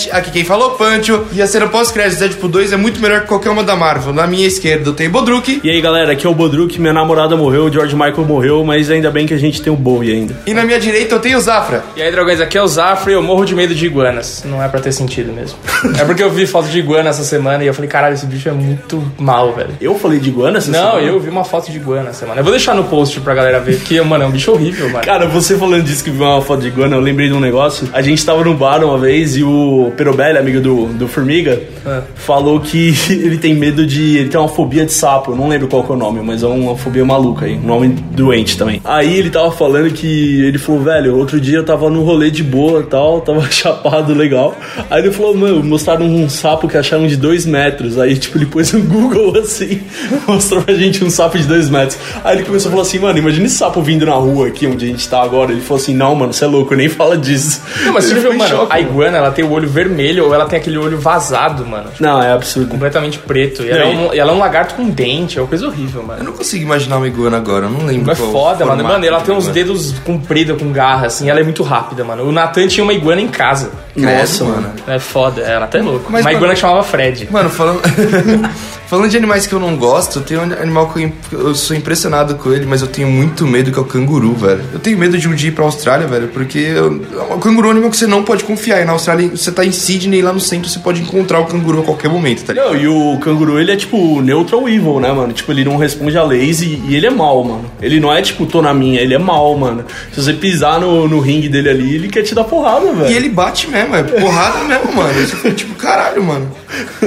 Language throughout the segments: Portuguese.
Botecast, aqui quem falou Pancho. E a cena pós-crédito de Deadpool 2 é muito melhor que qualquer uma da Marvel. Na minha esquerda eu tenho Bodruk. E aí galera, aqui é o Bodruk, minha namorada morreu, o George Michael morreu, mas ainda bem que a gente tem o Bowie ainda. E na minha direita eu tenho o Zafra. E aí, dragões, aqui é o Zafra e eu morro de medo de iguanas. Não é pra ter sentido mesmo. é porque eu vi foto de iguana essa semana e eu falei, caralho, esse bicho é muito mal, velho. Eu falei de iguana essa Não, semana? eu vi uma foto de iguana essa semana. Eu vou deixar no post pra galera ver, que, mano, é um bicho horrível, mano. Cara, você falando disso que viu uma foto de iguana, eu lembrei de um negócio. A gente tava no bar uma vez e o Perobelli, amigo do, do Formiga, É. falou que ele tem medo de. Ele tem uma fobia de sapo. Eu não lembro qual é o nome, mas é uma fobia maluca aí. Um nome doente também. Aí ele tava falando que. Ele falou, velho, outro dia eu tava no rolê de boa e tal, tava chapado legal. Aí ele falou, mano, mostraram um sapo que acharam de dois metros. Aí, tipo, ele pôs no Google assim, mostrou pra gente um sapo de dois metros. Aí ele começou a falar assim, mano, imagina esse sapo vindo na rua aqui onde a gente tá agora. Ele falou assim, não, mano, você é louco, nem fala disso. Não, mas você viu, mano, choque, a iguana, ela tem o olho vermelho ou ela tem aquele olho vazado, mano. Tipo, Não, é absurdo. completamente preto. E ela, é um, e ela é um lagarto com dente, é uma coisa horrível, Eu mano. não consigo imaginar uma iguana agora, eu não lembro É qual foda, mano. Mano, ela tem uns iguana. dedos compridos com garra, assim, ela é muito rápida, mano. O Nathan tinha uma iguana em casa. Nossa, Credo, mano. É foda, ela até é louco. Mas, uma mano- iguana que chamava Fred. Mano, falando, falando de animais que eu não gosto, tem um animal que eu, sou impressionado com ele, mas eu tenho muito medo, que é o canguru, velho. Eu tenho medo de um dia ir pra Austrália, velho, porque eu- o canguru é um animal que você não pode confiar. E na Austrália, você tá em Sydney, lá no centro, você pode encontrar o canguru a qualquer momento, tá ligado? Não, e o canguru, ele é tipo neutral evil, né, mano? Tipo, ele não responde a leis e, e ele é mal, mano. Ele não é tipo, tô na minha, ele é mal, mano. Se você pisar no, no ringue dele ali, ele quer te dar porrada, velho. E ele bate mesmo, é porrada mesmo, mano. Tipo, caralho, mano.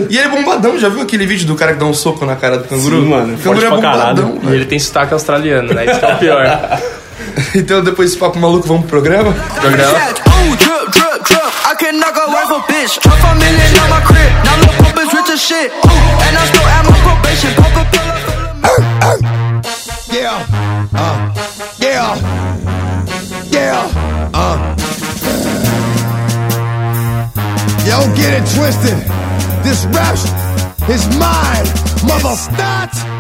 E ele é bombadão, já viu aquele vídeo do cara que dá um soco na cara do canguru? Sim, mano, O canguru é bombadão, caralho. E ele tem sotaque australiano, né? Isso que é o pior. Então depois desse papo maluco, vamos pro programa? Programa. Coca-Cola. Yeah. Uh. Yeah. Yeah. Uh. Yo, get it twisted. This rap is mine, motherfucker.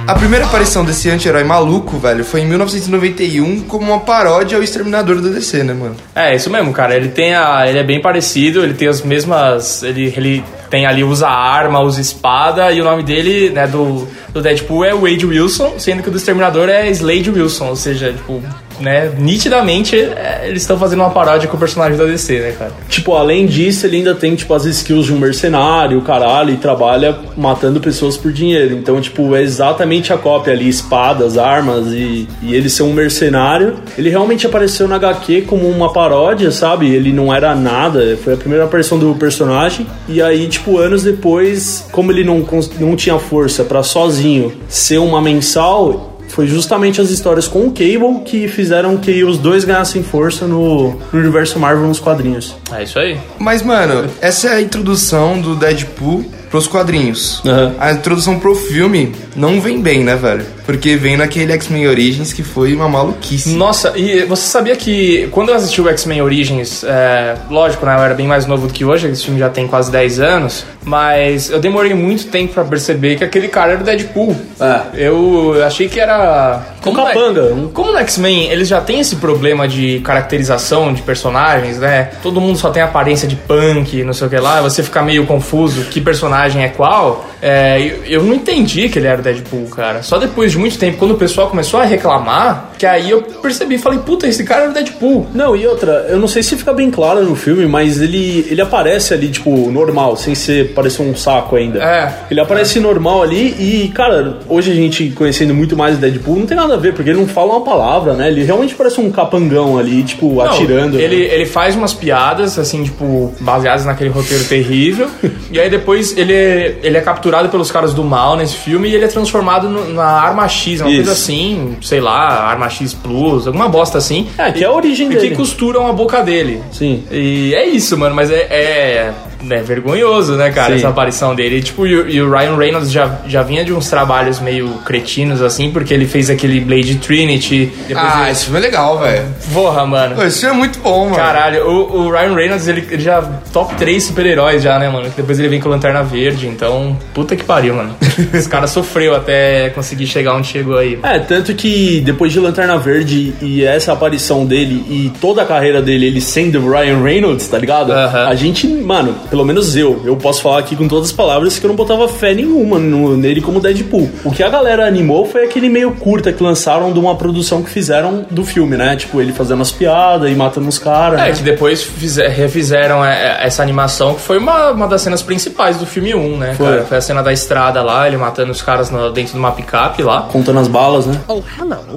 A primeira aparição desse anti-herói maluco, velho, foi em 1991 como uma paródia ao Exterminador do DC, né, mano? É, isso mesmo, cara. Ele tem a. Ele é bem parecido, ele tem as mesmas. Ele, ele tem ali, usa arma, usa espada, e o nome dele, né, do, do Deadpool é Wade Wilson, sendo que o do Exterminador é Slade Wilson, ou seja, tipo, né, nitidamente é, eles estão fazendo uma paródia com o personagem da DC, né, cara? Tipo, além disso, ele ainda tem, tipo, as skills de um mercenário, caralho, e trabalha matando pessoas por dinheiro. Então, tipo, é exatamente a cópia ali, espadas, armas e, e ele ser um mercenário. Ele realmente apareceu na HQ como uma paródia, sabe? Ele não era nada, foi a primeira aparição do personagem. E aí, tipo, anos depois, como ele não, não tinha força pra sozinho ser uma mensal, foi justamente as histórias com o Cable que fizeram que os dois ganhassem força no, no universo Marvel nos quadrinhos. É isso aí. Mas, mano, essa é a introdução do Deadpool pros quadrinhos. Aham. A introdução pro filme não vem bem, né, velho? Porque vem naquele X-Men Origins que foi uma maluquice. Nossa, e você sabia que quando eu assisti o X-Men Origins, é, lógico, né, eu era bem mais novo do que hoje, esse filme já tem quase 10 anos, mas eu demorei muito tempo pra perceber que aquele cara era o Deadpool. É. Eu achei que era. Um no- capanga, um- Como no X-Men eles já têm esse problema de caracterização de personagens, né? Todo mundo só tem aparência de punk, não sei o que lá, você fica meio confuso que personagem é qual. É, eu, eu não entendi que ele era o Deadpool, cara. Só depois de muito tempo, quando o pessoal começou a reclamar, que aí eu percebi, falei, puta, esse cara era o Deadpool. Não, e outra, eu não sei se fica bem claro no filme, mas ele, ele aparece ali, tipo, normal, sem ser parecer um saco ainda. É. Ele aparece normal ali e, cara, hoje a gente conhecendo muito mais o Deadpool, não tem nada a ver, porque ele não fala uma palavra, né? Ele realmente parece um capangão ali, tipo, Não, atirando. Ele, ele faz umas piadas, assim, tipo, baseadas naquele roteiro terrível. e aí depois ele, é- ele é capturado pelos caras do mal nesse filme e ele é transformado no- na Arma X, uma Isso. coisa assim, sei lá, Arma X Plus, alguma bosta assim. É, que é a origem E dele. que costuram a boca dele. Sim. E é isso, mano, mas é. é- é vergonhoso, né, cara, Sim. essa aparição dele. E, tipo, e, o- e o Ryan Reynolds já, já vinha de uns trabalhos meio cretinos, assim, porque ele fez aquele Blade Trinity. Ah, ele... esse filme é legal, velho. Porra, mano. Pô, Esse filme é muito bom, mano. Caralho, o, o Ryan Reynolds, ele, ele já top 3 super-heróis já, né, mano? Depois ele vem com Lanterna Verde, então, puta que pariu, mano. Esse cara sofreu até conseguir chegar onde chegou aí. É, tanto que depois de Lanterna Verde e essa aparição dele e toda a carreira dele, ele sendo o Ryan Reynolds, tá ligado? Aham. A gente, mano, pelo menos eu, eu posso falar aqui com todas as palavras que eu não botava fé nenhuma no- nele como Deadpool. O que a galera animou foi aquele meio curta que lançaram de uma produção que fizeram do filme, né? Tipo, ele fazendo as piadas e matando os caras. É, né? que depois fize- refizeram é, é, essa animação, que foi uma, uma das cenas principais do filme 1, né? Foi. Cara? Foi a cena da estrada lá, ele matando os caras no- dentro de uma picape lá. Contando as balas, né? Oh, hello.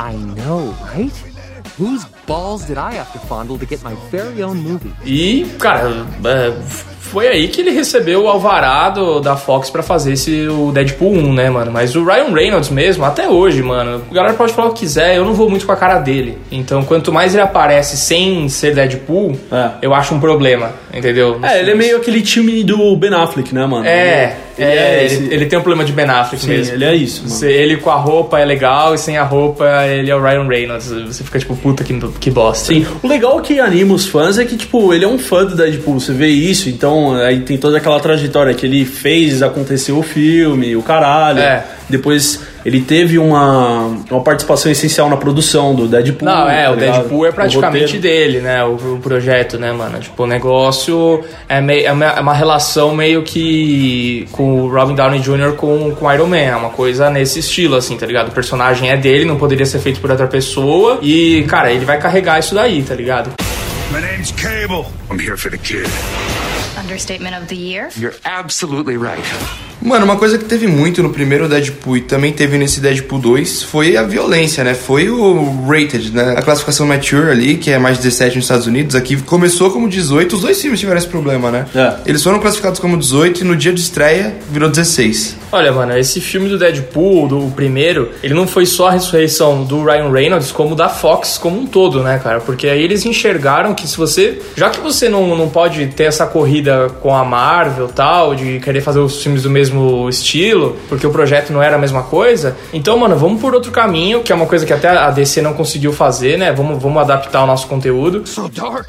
I know, right? Whose balls did I have to fondle to get my very own movie? E, cara, é, foi aí que ele recebeu o alvarado da Fox pra fazer esse, o Deadpool 1, né, mano? Mas o Ryan Reynolds mesmo, até hoje, mano, a galera pode falar o que quiser, eu não vou muito com a cara dele. Então, quanto mais ele aparece sem ser Deadpool, É. eu acho um problema, entendeu? Nos É, ele é meio aquele time do Ben Affleck, né, mano? É, Ele é, é ele, ele tem um problema de Ben Affleck Sim, mesmo. ele é isso, mano. Ele com a roupa é legal e sem a roupa ele é o Ryan Reynolds. Você fica tipo, puta que, que bosta. Sim, o legal que anima os fãs é que, tipo, ele é um fã do Deadpool, você vê isso, então aí tem toda aquela trajetória que ele fez, aconteceu o filme, o caralho. É. Depois ele teve uma, uma participação essencial na produção do Deadpool. Não, é, tá o ligado? Deadpool é O praticamente dele, né? O, o projeto, né, mano? Tipo, o negócio é, meio, é, uma, é uma relação meio que com o Robin Downey Jr. com, com Iron Man. É uma coisa nesse estilo, assim, tá ligado? O personagem é dele, não poderia ser feito por outra pessoa. E, cara, ele vai carregar isso daí, tá ligado? My name's Cable. I'm here for the kid. Understatement of the year. You're absolutely right. Mano, uma coisa que teve muito no primeiro Deadpool e também teve nesse Deadpool 2 foi a violência, né? Foi o rated, né? A classificação mature ali, que é mais 17 nos Estados Unidos. Aqui começou como 18, os dois filmes tiveram esse problema, né? É. Eles foram classificados como 18 e no dia de estreia virou 16. Olha, mano, esse filme do Deadpool, do primeiro, ele não foi só a ressurreição do Ryan Reynolds, como da Fox como um todo, né, cara? Porque aí eles enxergaram que se você. Já que você não, não pode ter essa corrida com a Marvel tal, de querer fazer os filmes do mesmo estilo, porque o projeto não era a mesma coisa, então, mano, vamos por outro caminho, que é uma coisa que até a DC não conseguiu fazer, né? Vamos, vamos adaptar o nosso conteúdo. So dark.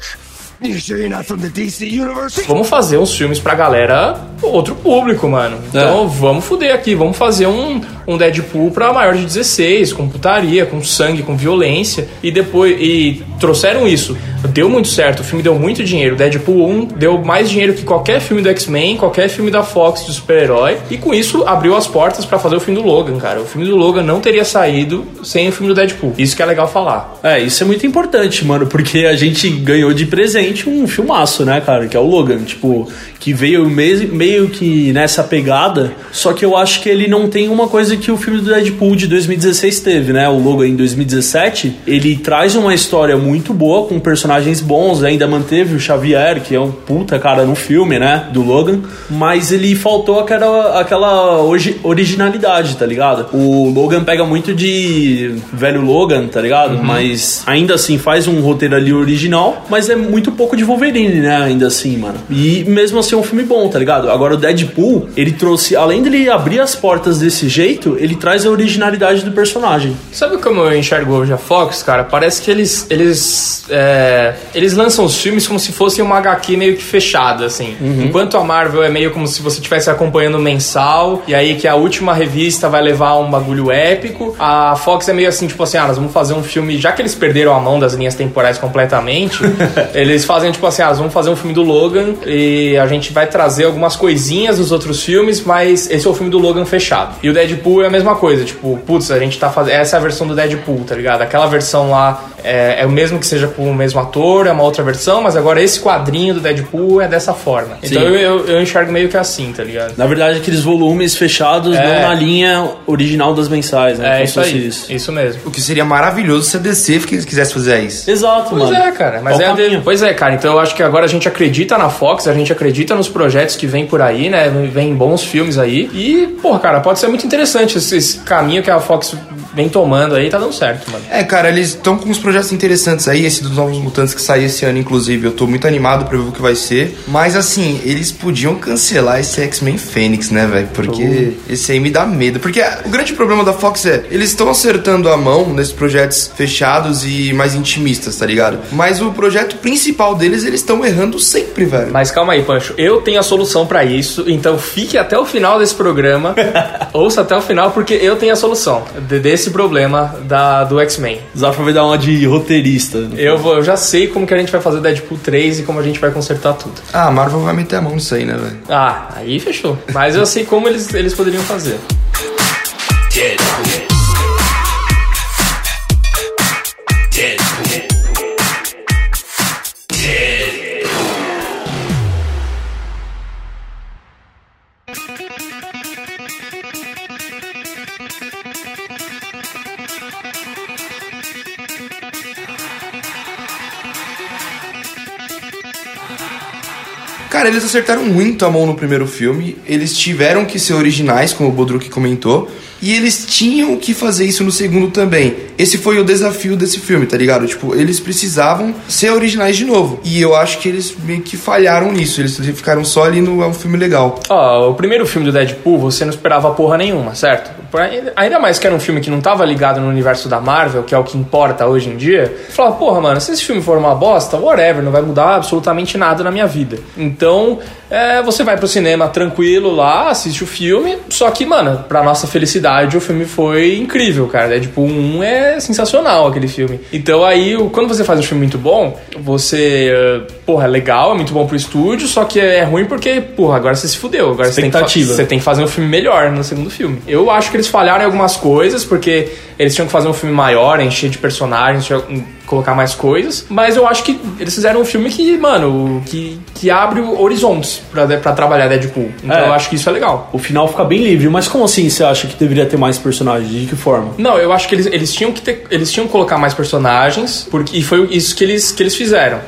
Vamos fazer uns filmes pra galera, outro público, mano. Então vamos fuder aqui, vamos fazer um, um Deadpool pra maior de 16, com putaria, com sangue, com violência. E depois. E trouxeram isso. Deu muito certo, o filme deu muito dinheiro. Deadpool 1 deu mais dinheiro que qualquer filme do X-Men, qualquer filme da Fox de super-herói. E com isso abriu as portas pra fazer o filme do Logan, cara. O filme do Logan não teria saído sem o filme do Deadpool. Isso que é legal falar. É, isso é muito importante, mano, porque a gente ganhou de presente um filmaço, né, cara, que é o Logan, tipo, que veio meio, meio que nessa pegada, só que eu acho que ele não tem uma coisa que o filme do Deadpool de 2016 teve, né, o Logan em 2017, ele traz uma história muito boa, com personagens bons, ainda manteve o Xavier, que é um puta cara no filme, né, do Logan, mas ele faltou aquela, aquela originalidade, tá ligado? O Logan pega muito de velho Logan, tá ligado? Mas ainda assim faz um roteiro ali original, mas é muito pouco de Wolverine, né? Ainda assim, mano. E mesmo assim é um filme bom, tá ligado? Agora o Deadpool, ele trouxe, além dele abrir as portas desse jeito, ele traz a originalidade do personagem. Sabe como eu enxergo hoje a Fox, cara? Parece que eles eles é, eles lançam os filmes como se fosse uma HQ meio que fechada, assim. Enquanto a Marvel é meio como se você estivesse acompanhando o mensal e aí que a última revista vai levar um bagulho épico. A Fox é meio assim, tipo assim, ah, nós vamos fazer um filme, já que eles perderam a mão das linhas temporais completamente, eles fazem tipo assim, ah, nós vamos fazer um filme do Logan e a gente vai trazer algumas coisinhas dos outros filmes, mas esse é o filme do Logan fechado. E o Deadpool é a mesma coisa, tipo, putz, a gente tá fazendo. Essa é a versão do Deadpool, tá ligado? Aquela versão lá é, é o mesmo que seja com o mesmo ator, é uma outra versão, mas agora esse quadrinho do Deadpool é dessa forma. Então Sim. eu, eu, eu enxergo meio que assim, tá ligado? Na verdade, aqueles volumes fechados É. não na linha original das mensais, né? É isso aí. isso. Isso mesmo. O que seria maravilhoso se a DC quis- quisesse fazer isso. Exato, Pois mano. é, cara. Mas Qual é caminho? Pois é, cara. Então eu acho que agora a gente acredita na Fox, a gente acredita nos projetos que vem por aí, né? Vem bons filmes aí. E, porra, cara, pode ser muito interessante esse, esse caminho que a Fox vem tomando aí, tá dando certo, mano. É, cara, eles estão com uns projetos interessantes aí, esse dos Novos Mutantes que sai esse ano, inclusive. Eu tô muito animado pra ver o que vai ser. Mas assim, eles podiam cancelar esse X-Men Fênix, né, velho? Porque esse aí me dá medo. Porque o grande problema da Fox é, eles estão acertando a mão nesses projetos fechados e mais intimistas, tá ligado? Mas o projeto principal deles, eles estão errando sempre, velho. Mas calma aí, Pancho. Eu tenho a solução pra isso, então fique até o final desse programa. ouça até o final, porque eu tenho a solução de- desse problema da, do X-Men. Zafra vai dar uma de roteirista. Eu, vou- eu já sei como que a gente vai fazer Deadpool 3 e como a gente vai consertar tudo. Ah, a Marvel vai meter a mão nisso aí, né, velho? Ah, aí fechou. Mas eu sei como eles, eles poderiam fazer. Cara, eles acertaram muito a mão no primeiro filme. Eles tiveram que ser originais, como o Bodruk comentou. E eles tinham que fazer isso no segundo também. Esse foi o desafio desse filme, tá ligado? Tipo, eles precisavam ser originais de novo. E eu acho que eles meio que falharam nisso. Eles ficaram só ali no é um filme legal. Ó, o primeiro filme do Deadpool, você não esperava porra nenhuma, certo? Ainda mais que era um filme que não tava ligado no universo da Marvel, que é o que importa hoje em dia. Você Falava, porra, mano, se esse filme for uma bosta, whatever, não vai mudar absolutamente nada na minha vida. Então, é, você vai pro cinema tranquilo lá, assiste o filme, só que, mano, pra nossa felicidade, o filme foi incrível, cara. Deadpool 1 é sensacional aquele filme. Então aí, quando você faz um filme muito bom, você, eh, porra, é legal, é muito bom pro estúdio, só que é ruim porque, porra, agora você se fudeu. Agora você tem, que, você tem que fazer um filme melhor no segundo filme. Eu acho que eles falharam em algumas coisas, porque eles tinham que fazer um filme maior, encher de personagens, colocar mais coisas. Mas eu acho que eles fizeram um filme que, mano, que, que abre horizontes pra trabalhar Deadpool. Então É. eu acho que isso é legal. O final fica bem livre, mas como assim você acha que deveria ter mais personagens? De que forma? Não, eu acho que eles, eles tinham que ter, eles tinham que colocar mais personagens, porque e foi isso que eles, que eles fizeram,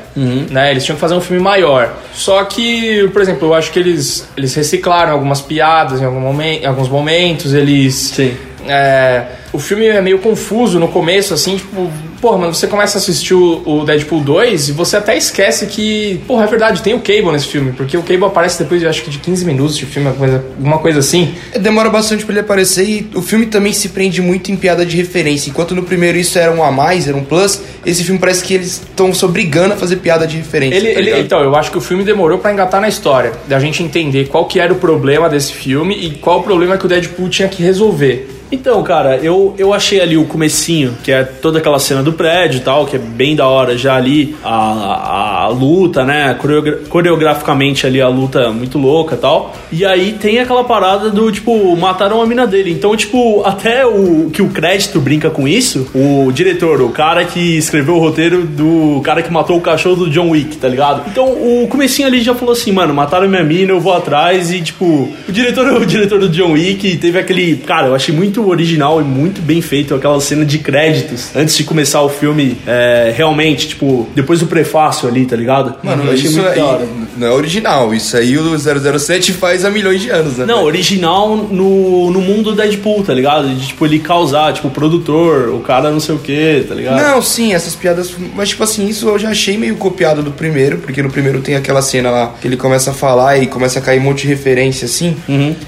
né? Eles tinham que fazer um filme maior. Só que, por exemplo, eu acho que eles, eles reciclaram algumas piadas em, algum momen- em alguns momentos, eles Sim. É, o filme é meio confuso no começo, assim, tipo, porra, mano, você começa a assistir o, o Deadpool 2 e você até esquece que, porra, é verdade, tem o Cable nesse filme, porque o Cable aparece depois, de, acho que de 15 minutos de filme, alguma coisa, assim. Demora bastante pra ele aparecer e o filme também se prende muito em piada de referência. Enquanto no primeiro isso era um a mais, era um plus, esse filme parece que eles estão se obrigando a fazer piada de referência. Ele, tá ele- então, eu acho que o filme demorou pra engatar na história, da gente entender qual que era o problema desse filme e qual o problema que o Deadpool tinha que resolver. Então, cara, eu, eu achei ali o comecinho, que é toda aquela cena do prédio e tal, que é bem da hora já ali, a, a, a luta, né? Coreogra- coreograficamente ali a luta é muito louca e tal. E aí tem aquela parada do, tipo, mataram a mina dele. Então, tipo, até o que o crédito brinca com isso, o diretor, o cara que escreveu o roteiro do cara que matou o cachorro do John Wick, tá ligado? Então, o comecinho ali já falou assim, mano, mataram minha mina, eu vou atrás e, tipo, o diretor, o diretor do John Wick teve aquele, cara, eu achei muito original e muito bem feito aquela cena de créditos antes de começar o filme, é, realmente, tipo, depois do prefácio ali, tá ligado? Mano, eu achei isso muito aí hora. não é original. Isso aí o 007 faz há milhões de anos, né? Não, original no, no mundo do Deadpool, tá ligado? De, tipo, ele causar, tipo, o produtor, o cara não sei o que, tá ligado? Não, sim, essas piadas. Mas, tipo assim, isso eu já achei meio copiado do primeiro, porque no primeiro tem aquela cena lá que ele começa a falar e começa a cair um monte de referência, assim.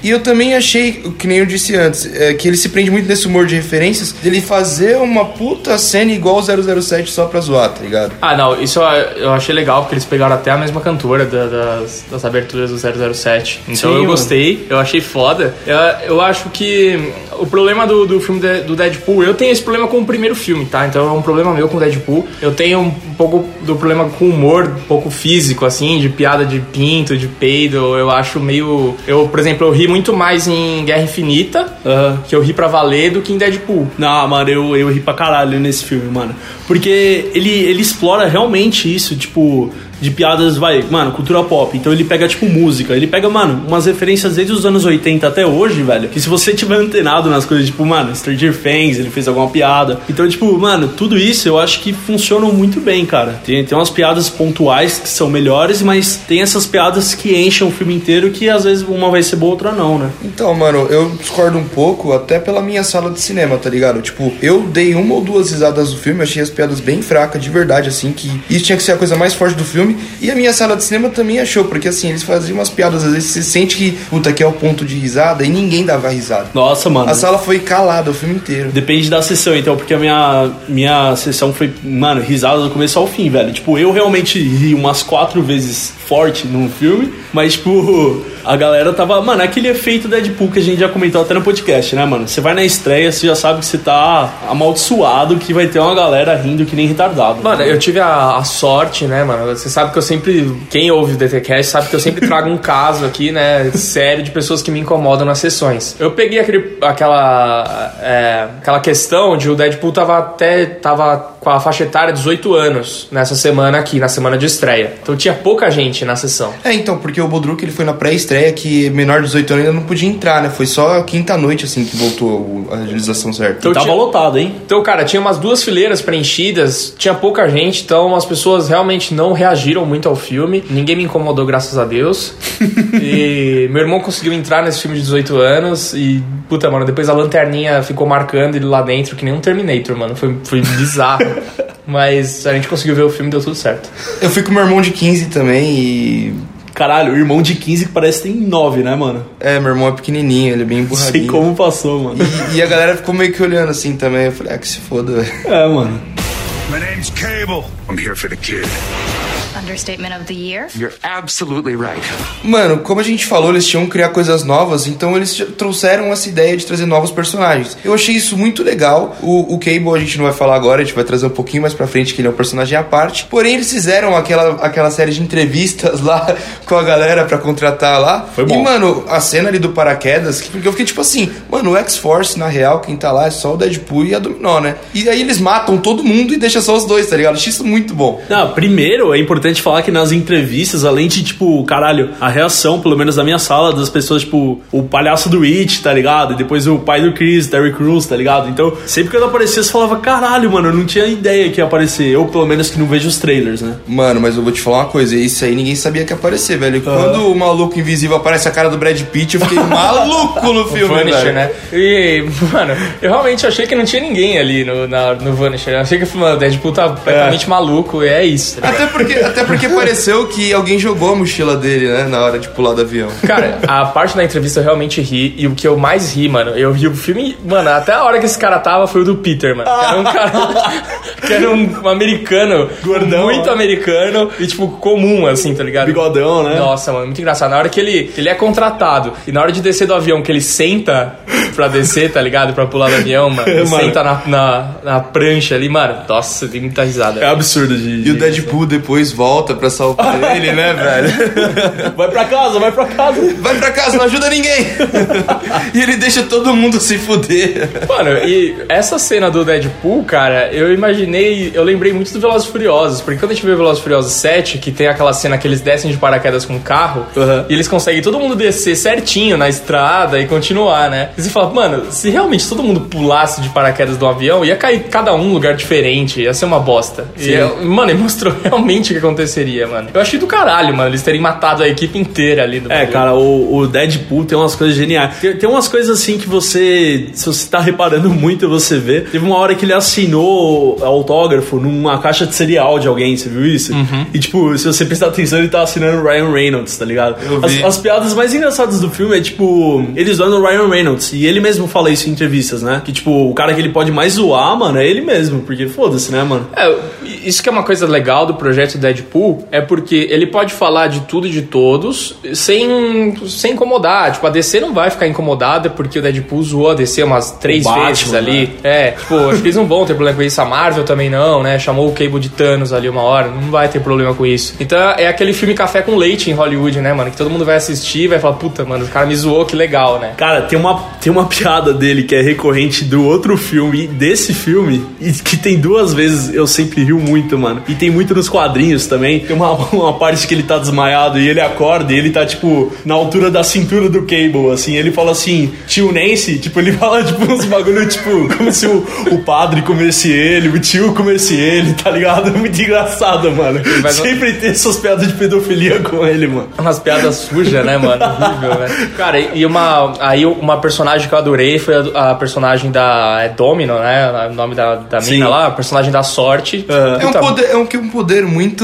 E eu também achei, que nem eu disse antes, é, que ele se prende muito nesse humor de referências, dele fazer uma puta cena igual o 007 só pra zoar, tá ligado? Ah, não, isso eu, achei legal, porque eles pegaram até a mesma cantora da- das, das aberturas do 007. Então Sim, eu gostei, eu achei foda. Eu, eu acho que o problema do, do filme de- do Deadpool, eu tenho esse problema com o primeiro filme, tá? Então é um problema meu com o Deadpool. Eu tenho um pouco do problema com o humor, um pouco físico, assim, de piada de pinto, de peido. Eu acho meio. Eu, por exemplo, eu ri muito mais em Guerra Infinita, que eu ri pra valer, do que em Deadpool. Não, mano, eu, eu ri pra caralho nesse filme, mano. Porque ele, ele explora realmente isso, tipo, de piadas, vai, mano, cultura pop. Então ele pega, tipo, música. Ele pega, mano, umas referências desde os anos 80 até hoje, velho. Que se você tiver antenado nas coisas, tipo, mano, Stranger Things, ele fez alguma piada. Então, tipo, mano, tudo isso eu acho que funcionam muito bem, cara. Tem, tem umas piadas pontuais que são melhores, mas tem essas piadas que enchem o filme inteiro que às vezes uma vai ser boa, outra não, né? Então, mano, eu discordo um pouco, até pela minha sala de cinema, tá ligado? Tipo, eu dei uma ou duas risadas do filme, achei as piadas bem fracas, de verdade, assim, que isso tinha que ser a coisa mais forte do filme. E a minha sala de cinema também achou, porque assim, eles faziam umas piadas, às vezes você sente que, puta, aqui é o ponto de risada e ninguém dava risada. Nossa, mano. A sala foi calada o filme inteiro. Depende da sessão, então, porque a minha, minha sessão foi, mano, risada do começo ao fim, velho. Tipo, eu realmente ri umas quatro vezes forte num filme, mas, tipo, a galera tava. Mano, é aquele efeito Deadpool que a gente já comentou até no podcast, né, mano? Você vai na estreia, você já sabe que você tá amaldiçoado, que vai ter uma galera rindo que nem retardado. Mano, eu tive a, a sorte, né, mano? Você sabe que eu sempre. Quem ouve o DTCast sabe que eu sempre trago um caso aqui, né, sério, de pessoas que me incomodam nas sessões. Eu peguei aquele, aquela. é, aquela questão de o Deadpool tava até. tava com a faixa etária de 18 anos nessa semana aqui, na semana de estreia. Então tinha pouca gente na sessão. É, então, porque o Bodruk ele foi na pré-estreia que menor de 18 anos ainda não podia entrar, né? Foi só quinta noite, assim, que voltou a realização certa. Então, Tava tinha- lotado, hein? Então, cara, tinha umas duas fileiras preenchidas, tinha pouca gente, então as pessoas realmente não reagiram muito ao filme. Ninguém me incomodou, graças a Deus. e meu irmão conseguiu entrar nesse filme de 18 anos e, puta, mano, depois a lanterninha ficou marcando ele lá dentro, que nem um Terminator, mano. Foi, foi bizarro. Mas a gente conseguiu ver o filme e deu tudo certo. Eu fui com meu irmão de 15 também e. Caralho, o irmão de 15 que parece que tem 9, né, mano? É, meu irmão é pequenininho, ele é bem Não sei como passou, mano. E, e a galera ficou meio que olhando assim também. Eu falei, ah, que se foda, velho. É, mano. My name's Cable. I'm here for the kid. Understatement of the year. You're absolutely right. Mano, como a gente falou, eles tinham que criar coisas novas, então eles trouxeram essa ideia de trazer novos personagens. Eu achei isso muito legal. O, o Cable a gente não vai falar agora, a gente vai trazer um pouquinho mais pra frente, que ele é um personagem à parte. Porém, eles fizeram aquela, aquela série de entrevistas lá com a galera pra contratar lá. Foi bom. E, mano, a cena ali do paraquedas, que porque eu fiquei tipo assim, mano, o X-Force, na real, quem tá lá é só o Deadpool e a Dominó, né? E aí eles matam todo mundo e deixam só os dois, tá ligado? Achei isso muito bom. Não, primeiro é importante falar que nas entrevistas, além de, tipo, caralho, a reação, pelo menos na minha sala, das pessoas, tipo, o palhaço do It, tá ligado? E depois o pai do Chris, Terry Crews, tá ligado? Então, sempre que eu aparecia, você falava, caralho, mano, eu não tinha ideia que ia aparecer. Eu, pelo menos, que não vejo os trailers, né? Mano, mas eu vou te falar uma coisa, isso aí ninguém sabia que ia aparecer, velho. Quando o maluco invisível aparece a cara do Brad Pitt, eu fiquei maluco no filme, Vanisher, velho. né? E, mano, eu realmente achei que não tinha ninguém ali no, na, no Vanisher. Eu achei que mano, o Deadpool tá completamente maluco e é isso. tá? Até porque, até porque pareceu que alguém jogou a mochila dele, né, na hora de pular do avião. Cara, a parte da entrevista eu realmente ri. E o que eu mais ri, mano, eu ri o filme. Mano, até a hora que esse cara tava foi o do Peter, mano. Que era um cara. que era um americano. Gordão, Muito americano. E, tipo, comum, assim, tá ligado? Bigodão, né? Nossa, mano, muito engraçado. Na hora que ele, ele é contratado e na hora de descer do avião, que ele senta pra descer, tá ligado? Pra pular do avião, mano. Ele Mano. senta na, na, na prancha ali, mano. Nossa, tem muita risada. É absurdo de. E o Deadpool depois volta pra salvar ele, né, velho? Vai pra casa, vai pra casa. Vai pra casa, não ajuda ninguém! e ele deixa todo mundo se fuder. Mano, e essa cena do Deadpool, cara, eu imaginei, eu lembrei muito do Velozes Furiosos, porque quando a gente vê Velozes Furiosos 7, que tem aquela cena que eles descem de paraquedas com o carro, Uhum. e eles conseguem todo mundo descer certinho na estrada e continuar, né? E você fala, mano, se realmente todo mundo pulasse de paraquedas do avião, ia cair cada um num lugar diferente, ia ser uma bosta. E, é- mano, ele mostrou realmente o que aconteceria, mano. Eu achei do caralho, mano, eles terem matado a equipe inteira ali do É, bagulho. cara, o, o Deadpool tem umas coisas geniais. Tem, tem umas coisas assim que você, se você tá reparando muito, você vê. Teve uma hora que ele assinou autógrafo numa caixa de cereal de alguém, você viu isso? E tipo, se você prestar atenção, ele tá assinando Ryan Reynolds, tá ligado? As, as piadas mais engraçadas do filme é tipo, eles zoando o Ryan Reynolds. E ele mesmo fala isso em entrevistas, né? Que tipo, o cara que ele pode mais zoar, mano, é ele mesmo. Porque foda-se, né, mano? É, isso que é uma coisa legal do projeto Deadpool, é porque ele pode falar de tudo e de todos sem, sem incomodar. Tipo, a DC não vai ficar incomodada porque o Deadpool zoou a DC umas três Batman, vezes ali. né? É, tipo, acho que eles não vão ter problema com isso. A Marvel também não, né? Chamou o Cable de Thanos ali uma hora, não vai ter problema com isso. Então é aquele filme café com leite em Hollywood, né, mano? Que todo mundo vai assistir e vai falar, puta, mano, o cara me zoou, que legal, né? Cara, tem uma, tem uma piada dele que é recorrente do outro filme desse filme, e que tem duas vezes eu sempre rio muito, mano. E tem muito nos quadrinhos também. Tem uma, uma parte que ele tá desmaiado e ele acorda e ele tá, tipo, na altura da cintura do Cable, assim. Ele fala assim, tio Nancy, tipo, ele fala, tipo, uns bagulho, tipo, como se o, o padre comesse ele, o tio comesse ele, tá ligado? É muito engraçado, mano. Mas- Sempre tem essas piadas de pedofilia com ele, mano. Umas piadas sujas, né, mano? Horrível, né? Cara, e uma. Aí uma personagem que eu adorei foi a, a personagem da. É Domino, né? O nome da, da Sim. mina lá, a personagem da sorte. É um, Puta, poder, é um, que um poder muito.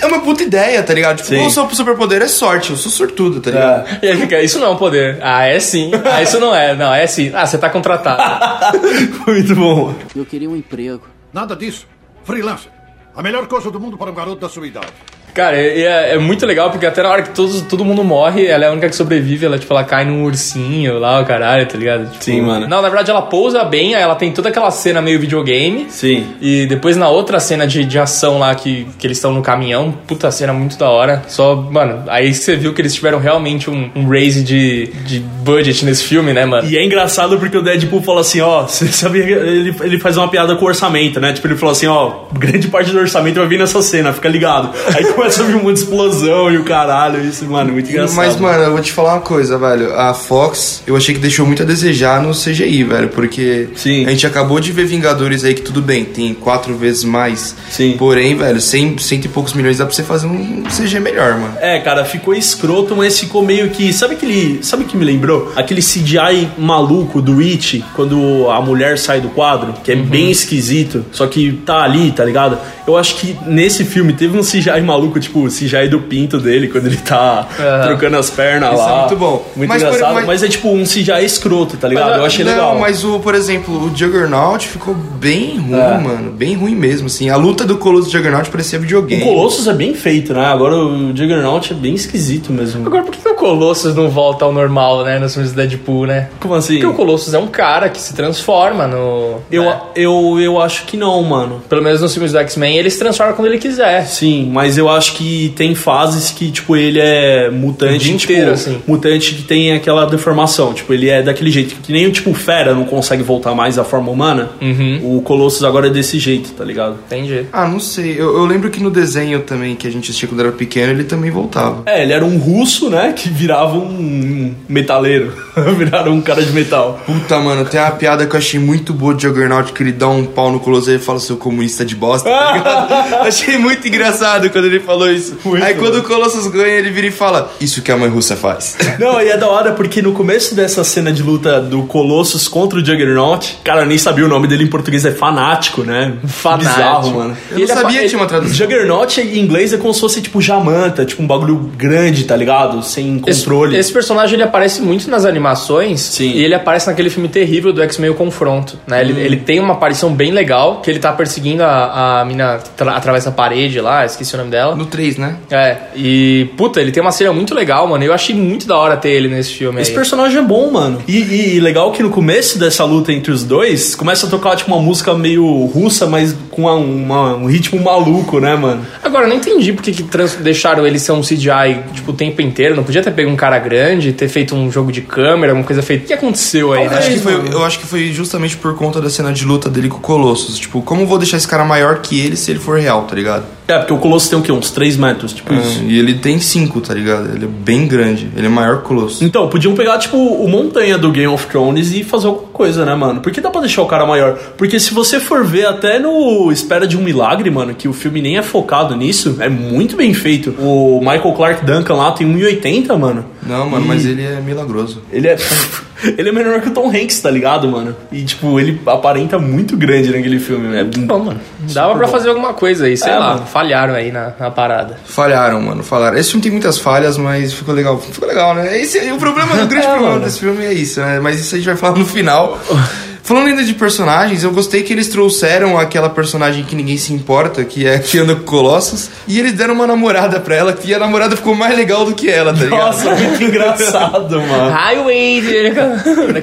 É uma puta ideia, tá ligado? Tipo, Sim. o seu superpoder é sorte, eu sou sortudo, tá ligado? E aí fica, isso não é um poder. Ah, é sim. Ah, isso não é. Não, é sim. Ah, você tá contratado. muito bom. Eu queria um emprego. Nada disso. Freelancer. A melhor coisa do mundo para um garoto da sua idade. Cara, é, é muito legal porque até na hora que todos, todo mundo morre, ela é a única que sobrevive. Ela, tipo, ela cai num ursinho lá, o caralho, tá ligado? Tipo, Sim, mano. Não, na verdade ela pousa bem, ela tem toda aquela cena meio videogame. Sim. E depois na outra cena de, de ação lá que, que eles estão no caminhão, puta cena muito da hora. Só, mano, aí você viu que eles tiveram realmente um, um raise de, de budget nesse filme, né, mano? E é engraçado porque o Deadpool fala assim, ó, você sabia que ele, ele faz uma piada com o orçamento, né? Tipo, ele falou assim, ó, grande parte do orçamento vai vir nessa cena, fica ligado. Aí começa a vir de explosão e o caralho, isso, mano, muito engraçado. Mas, mano, eu vou te falar uma coisa, velho. A Fox, eu achei que deixou muito a desejar no CGI, velho. Porque Sim. a gente acabou de ver Vingadores aí que tudo bem, tem quatro vezes mais. Sim. Porém, velho, cem, cento e poucos milhões dá pra você fazer um CG melhor, mano. É, cara, ficou escroto, mas ficou meio que. Sabe aquele. Sabe o que me lembrou? Aquele CGI maluco do It, quando a mulher sai do quadro, que é Uhum. bem esquisito, só que tá ali, tá ligado? Eu acho que nesse filme teve um CGI maluco, tipo, o CGI do pinto dele, quando ele tá Aham. trocando as pernas Isso é lá. muito bom. Muito Mas, engraçado, por- mas... mas- é tipo um CGI escroto, tá ligado? Eu achei não, legal. mas o, por exemplo, o Juggernaut ficou bem ruim, É. mano. Bem ruim mesmo, assim. A luta do Colosso e Juggernaut parecia O videogame. Colossus é bem feito, né? Agora o Juggernaut é bem esquisito mesmo. Agora, por que, que o Colossus não volta ao normal, né, nos filmes do Deadpool, né? Como assim? Porque o Colossus é um cara que se transforma no... Eu, né? eu, eu acho que não, mano. Pelo menos nos filmes do X-Men, ele se transforma quando ele quiser. Sim, mas eu acho que tem fases que, tipo, ele é mutante. O dia tipo, inteiro, assim. Mutante que tem aquela deformação. Tipo, ele é daquele jeito. Que nem o tipo Fera não consegue voltar mais à forma humana. Uhum. O Colossus agora é desse jeito, tá ligado? Entendi. Ah, não sei. Eu, eu lembro que no desenho também, que a gente assistia quando era pequeno, ele também voltava. É, ele era um russo, né? Que virava um metaleiro. Viraram um cara de metal. Puta, mano, tem uma piada que eu achei muito boa de Juggernaut, que ele dá um pau no Colosso e ele fala, seu comunista de bosta, tá ligado? achei muito engraçado quando ele falou isso. Muito Aí bom. quando o Colossus ganha, ele vira e fala, isso que a mãe russa faz. Não, e é da hora porque no começo dessa cena de luta do Colossus contra o Juggernaut, cara, eu nem sabia o nome dele em português, é fanático, né? Fanático. Bizarro, mano. Eu não Ele sabia que tinha uma tradução. Juggernaut em inglês é como se fosse tipo Jamanta, tipo um bagulho grande, tá ligado? Sem Esse, controle. esse personagem ele aparece muito nas animações Sim. e ele aparece naquele filme terrível do X-Men o Confronto. Né? Ele, ele tem uma aparição bem legal, que ele tá perseguindo a, a mina que tra- atravessa a parede lá, esqueci o nome dela. No 3, né? É, e puta, ele tem uma cena muito legal, mano. Eu achei muito da hora ter ele nesse filme Esse aí. personagem é bom, mano. E, e- e legal que no começo dessa luta entre os dois, começa a tocar tipo uma música meio russa, mas com uma- uma- um ritmo maluco, né, mano? Agora, eu não entendi porque que trans- deixaram ele ser um CGI tipo, o tempo inteiro. Não podia ter pego um cara grande, ter feito um jogo de câmera, alguma coisa feita. O que aconteceu aí, né? Acho que foi- eu acho que foi justamente por conta da cena de luta dele com o Colossus. Tipo, como eu vou deixar esse cara maior que ele se ele for real, tá ligado? É, porque o Colossus tem o quê? Uns 3 metros, tipo isso. E ele tem 5, tá ligado? Ele é bem grande. Ele é maior que o Colossus. Então, podiam pegar, tipo, o Montanha do Game of Thrones e fazer alguma coisa, né, mano? Por que dá pra deixar o cara maior? Porque se você for ver até no Espera de um Milagre, mano, que o filme nem é focado nisso, é muito bem feito. O Michael Clark Duncan lá tem 1,80, mano. Não, mano, mas ele é milagroso. Ele é. ele é menor que o Tom Hanks, tá ligado, mano? E, tipo, ele aparenta muito grande naquele filme. É Bom, mano. Dava pra fazer alguma coisa aí, sei É, lá. mano. Falharam aí na, na parada. Falharam, mano, falaram. Esse filme tem muitas falhas, mas ficou legal. Ficou legal, né? Esse, o problema, o grande É, problema mano. desse filme é isso, né? Mas isso a gente vai falar no final. Falando ainda de personagens, eu gostei que eles trouxeram aquela personagem que ninguém se importa, que é a que anda com Colossus, e eles deram uma namorada pra ela, e a namorada ficou mais legal do que ela, tá ligado? Nossa, muito engraçado, mano. Highway!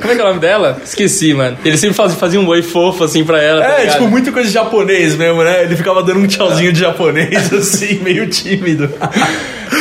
Como é que é o nome dela? Esqueci, mano. Ele sempre fazia, fazia um oi fofo assim pra ela. tá É, ligado? tipo, muita coisa de japonês mesmo, né? Ele ficava dando um tchauzinho de japonês, assim, meio tímido.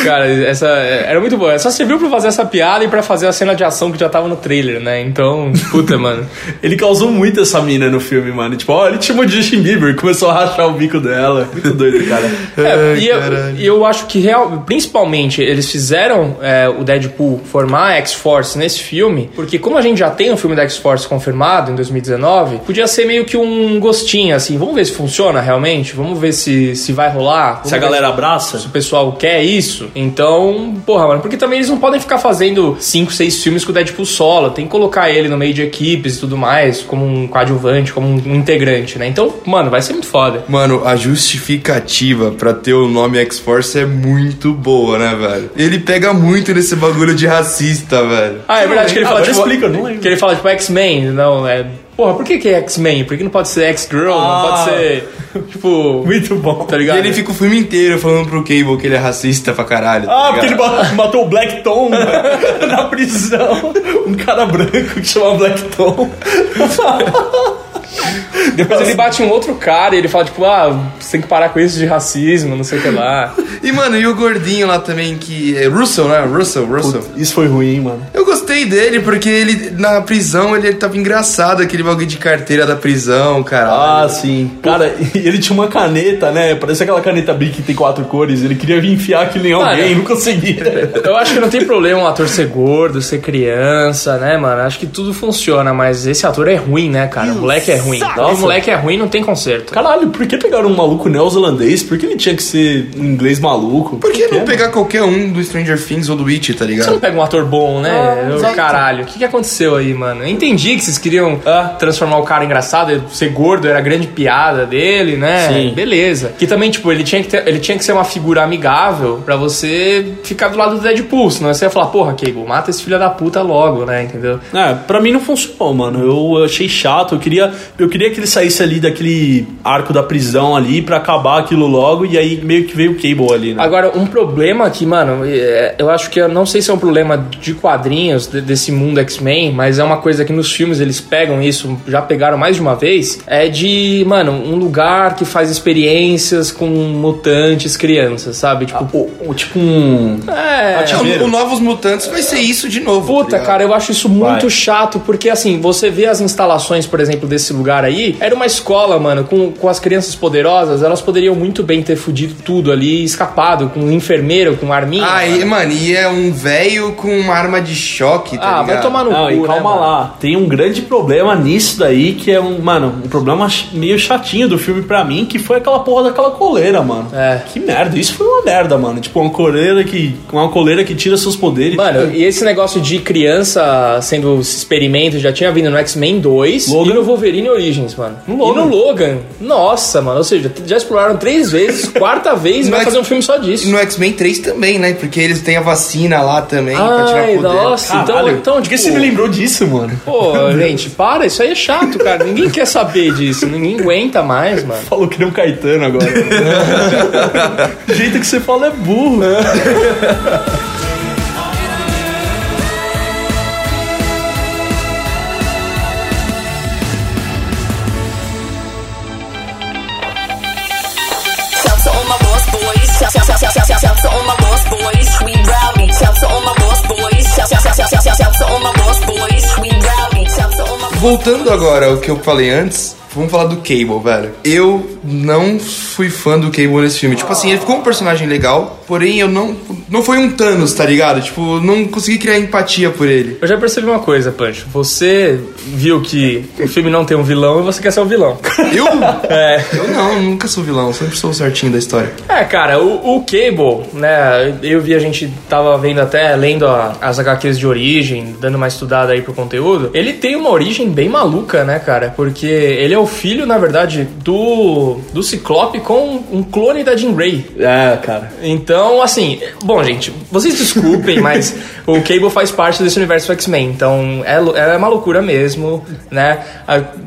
Cara, essa era muito boa. Só serviu pra fazer essa piada e pra fazer a cena de ação que já tava no trailer, né? Então, puta, mano. Ele causou usam muito essa mina no filme, mano. Tipo, ó, ele te chamou de Justin Bieber, começou a rachar o bico dela. Muito doido, cara. É, e eu, eu acho que real, principalmente eles fizeram é, o Deadpool formar a X-Force nesse filme, porque como a gente já tem o filme da X-Force confirmado em 2019, podia ser meio que um gostinho, assim, vamos ver se funciona realmente, vamos ver se, se vai rolar. vamos Se a galera abraça. se o pessoal quer isso. Então, porra, mano, porque também eles não podem ficar fazendo 5, 6 filmes com o Deadpool solo. Tem que colocar ele no meio de equipes e tudo mais, como um coadjuvante, como um integrante, né? Então, mano, vai ser muito foda. Mano, a justificativa pra ter o nome X-Force é muito boa, né, velho? Ele pega muito nesse bagulho de racista, velho. Ah, é verdade que ele Ah, fala, agora tipo, explica, eu não lembro. que ele fala, tipo, X-Men, não, é... Porra, por que que é X-Men? Por que não pode ser X-Girl? Não Ah. pode ser, tipo... Muito bom. Tá E ligado? ele fica o filme inteiro falando pro Cable que ele é racista pra caralho. tá Ah, porque ele ligado? ma- matou o Black Tom na prisão. Um cara branco que chama Black Tom. Depois ele bate um outro cara e ele fala, tipo, ah, você tem que parar com isso de racismo, não sei o que lá. E, mano, e o gordinho lá também, que é Russell, né? Russell, Russell. Isso foi ruim, mano. Eu gostei dele porque ele, na prisão, ele tava engraçado, aquele bagulho de carteira da prisão, cara. Ah, sim. Cara, e ele tinha uma caneta, né? Parece aquela caneta Bic que tem quatro cores. Ele queria vir enfiar aquilo em alguém, não conseguia. Eu acho que não tem problema um ator ser gordo, ser criança, né, mano? Acho que tudo funciona, mas esse ator é ruim, né, cara? O moleque é ruim. Nossa. O moleque é ruim, não tem conserto. Caralho, por que pegaram um maluco neozelandês? Por que ele tinha que ser um inglês maluco? Por que não mano? pegar qualquer um do Stranger Things ou do Witch, tá Você não ligado? pega um ator bom, né? Ah, Eu-. Caralho, o que, que aconteceu aí, mano? Eu entendi que vocês queriam Ah. transformar o cara engraçado, ser gordo, era a grande piada dele, né? Sim. Beleza. Que também, tipo, ele tinha que, ter- ele tinha que ser uma figura amigável pra você ficar do lado do Deadpool. Senão você ia falar, porra, Cable, mata esse filho da puta logo, né? Entendeu? É, pra mim não funcionou, mano. Eu achei chato. Eu queria, eu queria que ele saísse ali daquele arco da prisão ali pra acabar aquilo logo. E aí meio que veio o Cable ali, né? Agora, um problema que, mano, é, eu acho que eu não sei se é um problema de quadrinhos de- desse mundo X-Men, mas é uma coisa que nos filmes eles pegam isso, já pegaram mais de uma vez, é de, mano, um lugar que faz experiências com mutantes crianças, sabe? Tipo, O- o- tipo um. é. O, o Novos Mutantes vai ser isso de novo. tá Puta, ligado? cara, eu acho isso muito Vai. chato, porque assim, você vê as instalações, por exemplo, desse lugar aí, era uma escola, mano, com, com as crianças poderosas, elas poderiam muito bem ter fudido tudo ali, escapado, com um enfermeiro, com arminha. Ah, mano. e, mano, e é um velho com uma arma de choque, tá Ah, ligado? vai tomar no Não, cu, e né, calma mano? lá. Tem um grande problema nisso daí, que é um, mano, um problema meio chatinho do filme pra mim, que foi aquela porra daquela coleira, mano. É. Que merda, isso foi uma merda, mano. Tipo, uma coleira que. Uma coleira que tira seus poderes. Mano, e esse negócio de criança sendo experimento já tinha vindo no X-Men 2 Logan. e no Wolverine Origins, mano. No Logan. E no Logan. Nossa, mano. Ou seja, já exploraram três vezes, quarta vez, e vai fazer um filme só E disso. no X-Men 3 também, né? Porque eles têm a vacina lá também pra tirar Ai, poder. nossa. Então, então, por que tipo, você me lembrou disso, mano? Pô, gente, para, isso aí é chato, cara. Ninguém quer saber disso, ninguém aguenta mais, mano. Falou que nem um Caetano agora. o jeito que você fala é burro. Voltando agora ao que eu falei antes, vamos falar do Cable, velho. Eu não fui fã do Cable nesse filme. Tipo assim, ele ficou um personagem legal, porém eu não. Não foi um Thanos, tá ligado? Tipo, não consegui criar empatia por ele. Eu já percebi uma coisa, Pancho. Você viu que o filme não tem um vilão e você quer ser o vilão. Eu? É. Eu não, nunca sou vilão, sempre sou o certinho da história. É, cara, o, o Cable, né? Eu vi a gente tava vendo até, lendo a- as HQs de origem, dando uma estudada aí pro conteúdo. Ele tem uma origem bem maluca, né, cara? Porque ele é o filho, na verdade, do, do Ciclope com um clone da Jean Grey. É, cara. Então, assim, bom, gente, vocês desculpem, mas o Cable faz parte desse universo X-Men, então é, é uma loucura mesmo, né?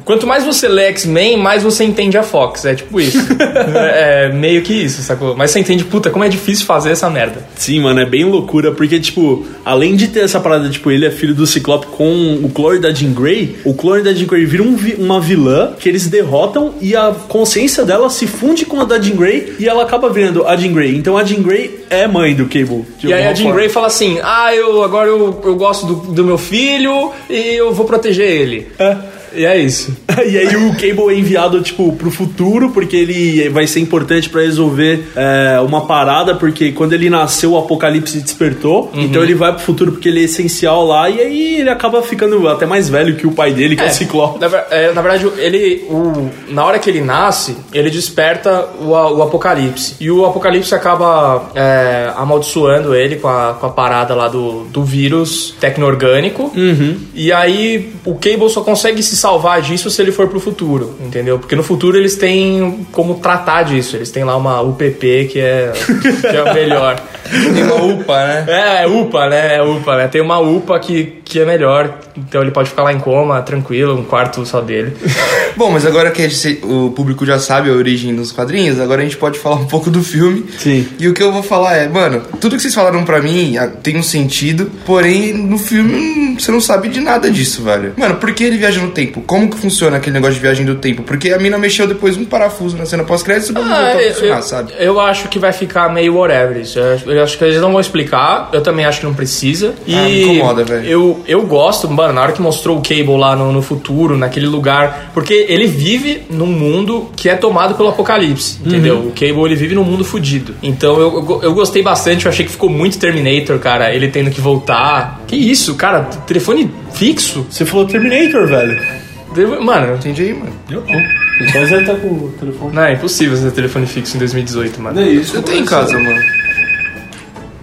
Quanto mais você lê X-Men, mais você entende a Fox, é tipo isso. é, é meio que isso, sacou? Mas você entende, puta, como é difícil fazer essa merda. Sim, mano, é bem loucura, porque, tipo, além de ter essa parada, tipo, ele é filho do Ciclope com o clone da Jean Grey, o clone da Jean Grey vira um vi- uma vilã que eles derrotam e a consciência dela se funde com a da Jean Grey e ela acaba virando a Jean Grey. Então a Jean Grey é mãe do Cable. e aí a Jean. Grey fala assim: Ah, eu agora eu, eu gosto do, do meu filho e eu vou proteger ele. É. E é isso. e aí o Cable é enviado, tipo, pro futuro, porque ele vai ser importante pra resolver é, uma parada, porque quando ele nasceu, o apocalipse despertou. Uhum. Então ele vai pro futuro porque ele é essencial lá, e aí ele acaba ficando até mais velho que o pai dele, que é, o Ciclope. Na, é, na verdade, ele, o, na hora que ele nasce, ele desperta o, o Apocalipse. E o Apocalipse acaba é, amaldiçoando ele com a, com a parada lá do, do vírus tecno-orgânico. E aí o Cable só consegue se salvar disso se ele for pro futuro, entendeu? Porque no futuro eles têm como tratar disso. Eles têm lá uma UPP que é, que é o melhor. Tem uma UPA, né? É, é UPA, né? É UPA, né? Tem uma UPA que, que é melhor. Então ele pode ficar lá em coma, tranquilo, um quarto só dele. Bom, mas agora que gente- o público já sabe a origem dos quadrinhos, agora a gente pode falar um pouco do filme. Sim. E o que eu vou falar é, mano, tudo que vocês falaram pra mim ah, tem um sentido, porém no filme hum, você não sabe de nada disso, velho. Mano, por que ele viaja no tempo? Como que funciona aquele negócio de viagem do tempo? Porque a mina mexeu depois um parafuso na cena pós-crédito e não voltou a eu, funcionar, eu- sabe? eu acho que vai ficar meio whatever isso. Eu, acho- eu acho que eles não vão explicar. Eu também acho que não precisa. E Ah, me incomoda, velho. Eu, eu gosto, mano, na hora que mostrou o Cable lá no, no futuro, naquele lugar. Porque ele vive num mundo que é tomado pelo apocalipse, entendeu? O Cable ele vive num mundo fudido. Então eu, eu, eu gostei bastante. Eu achei que ficou muito Terminator, cara. Ele tendo que voltar. Que isso, cara? Telefone fixo? Você falou Terminator, velho. Tele- Mano, Entendi aí, mano. Eu não. Então você tá com o telefone. não, é impossível você ter telefone fixo em 2018, mano. É isso. Eu tenho em casa, mano.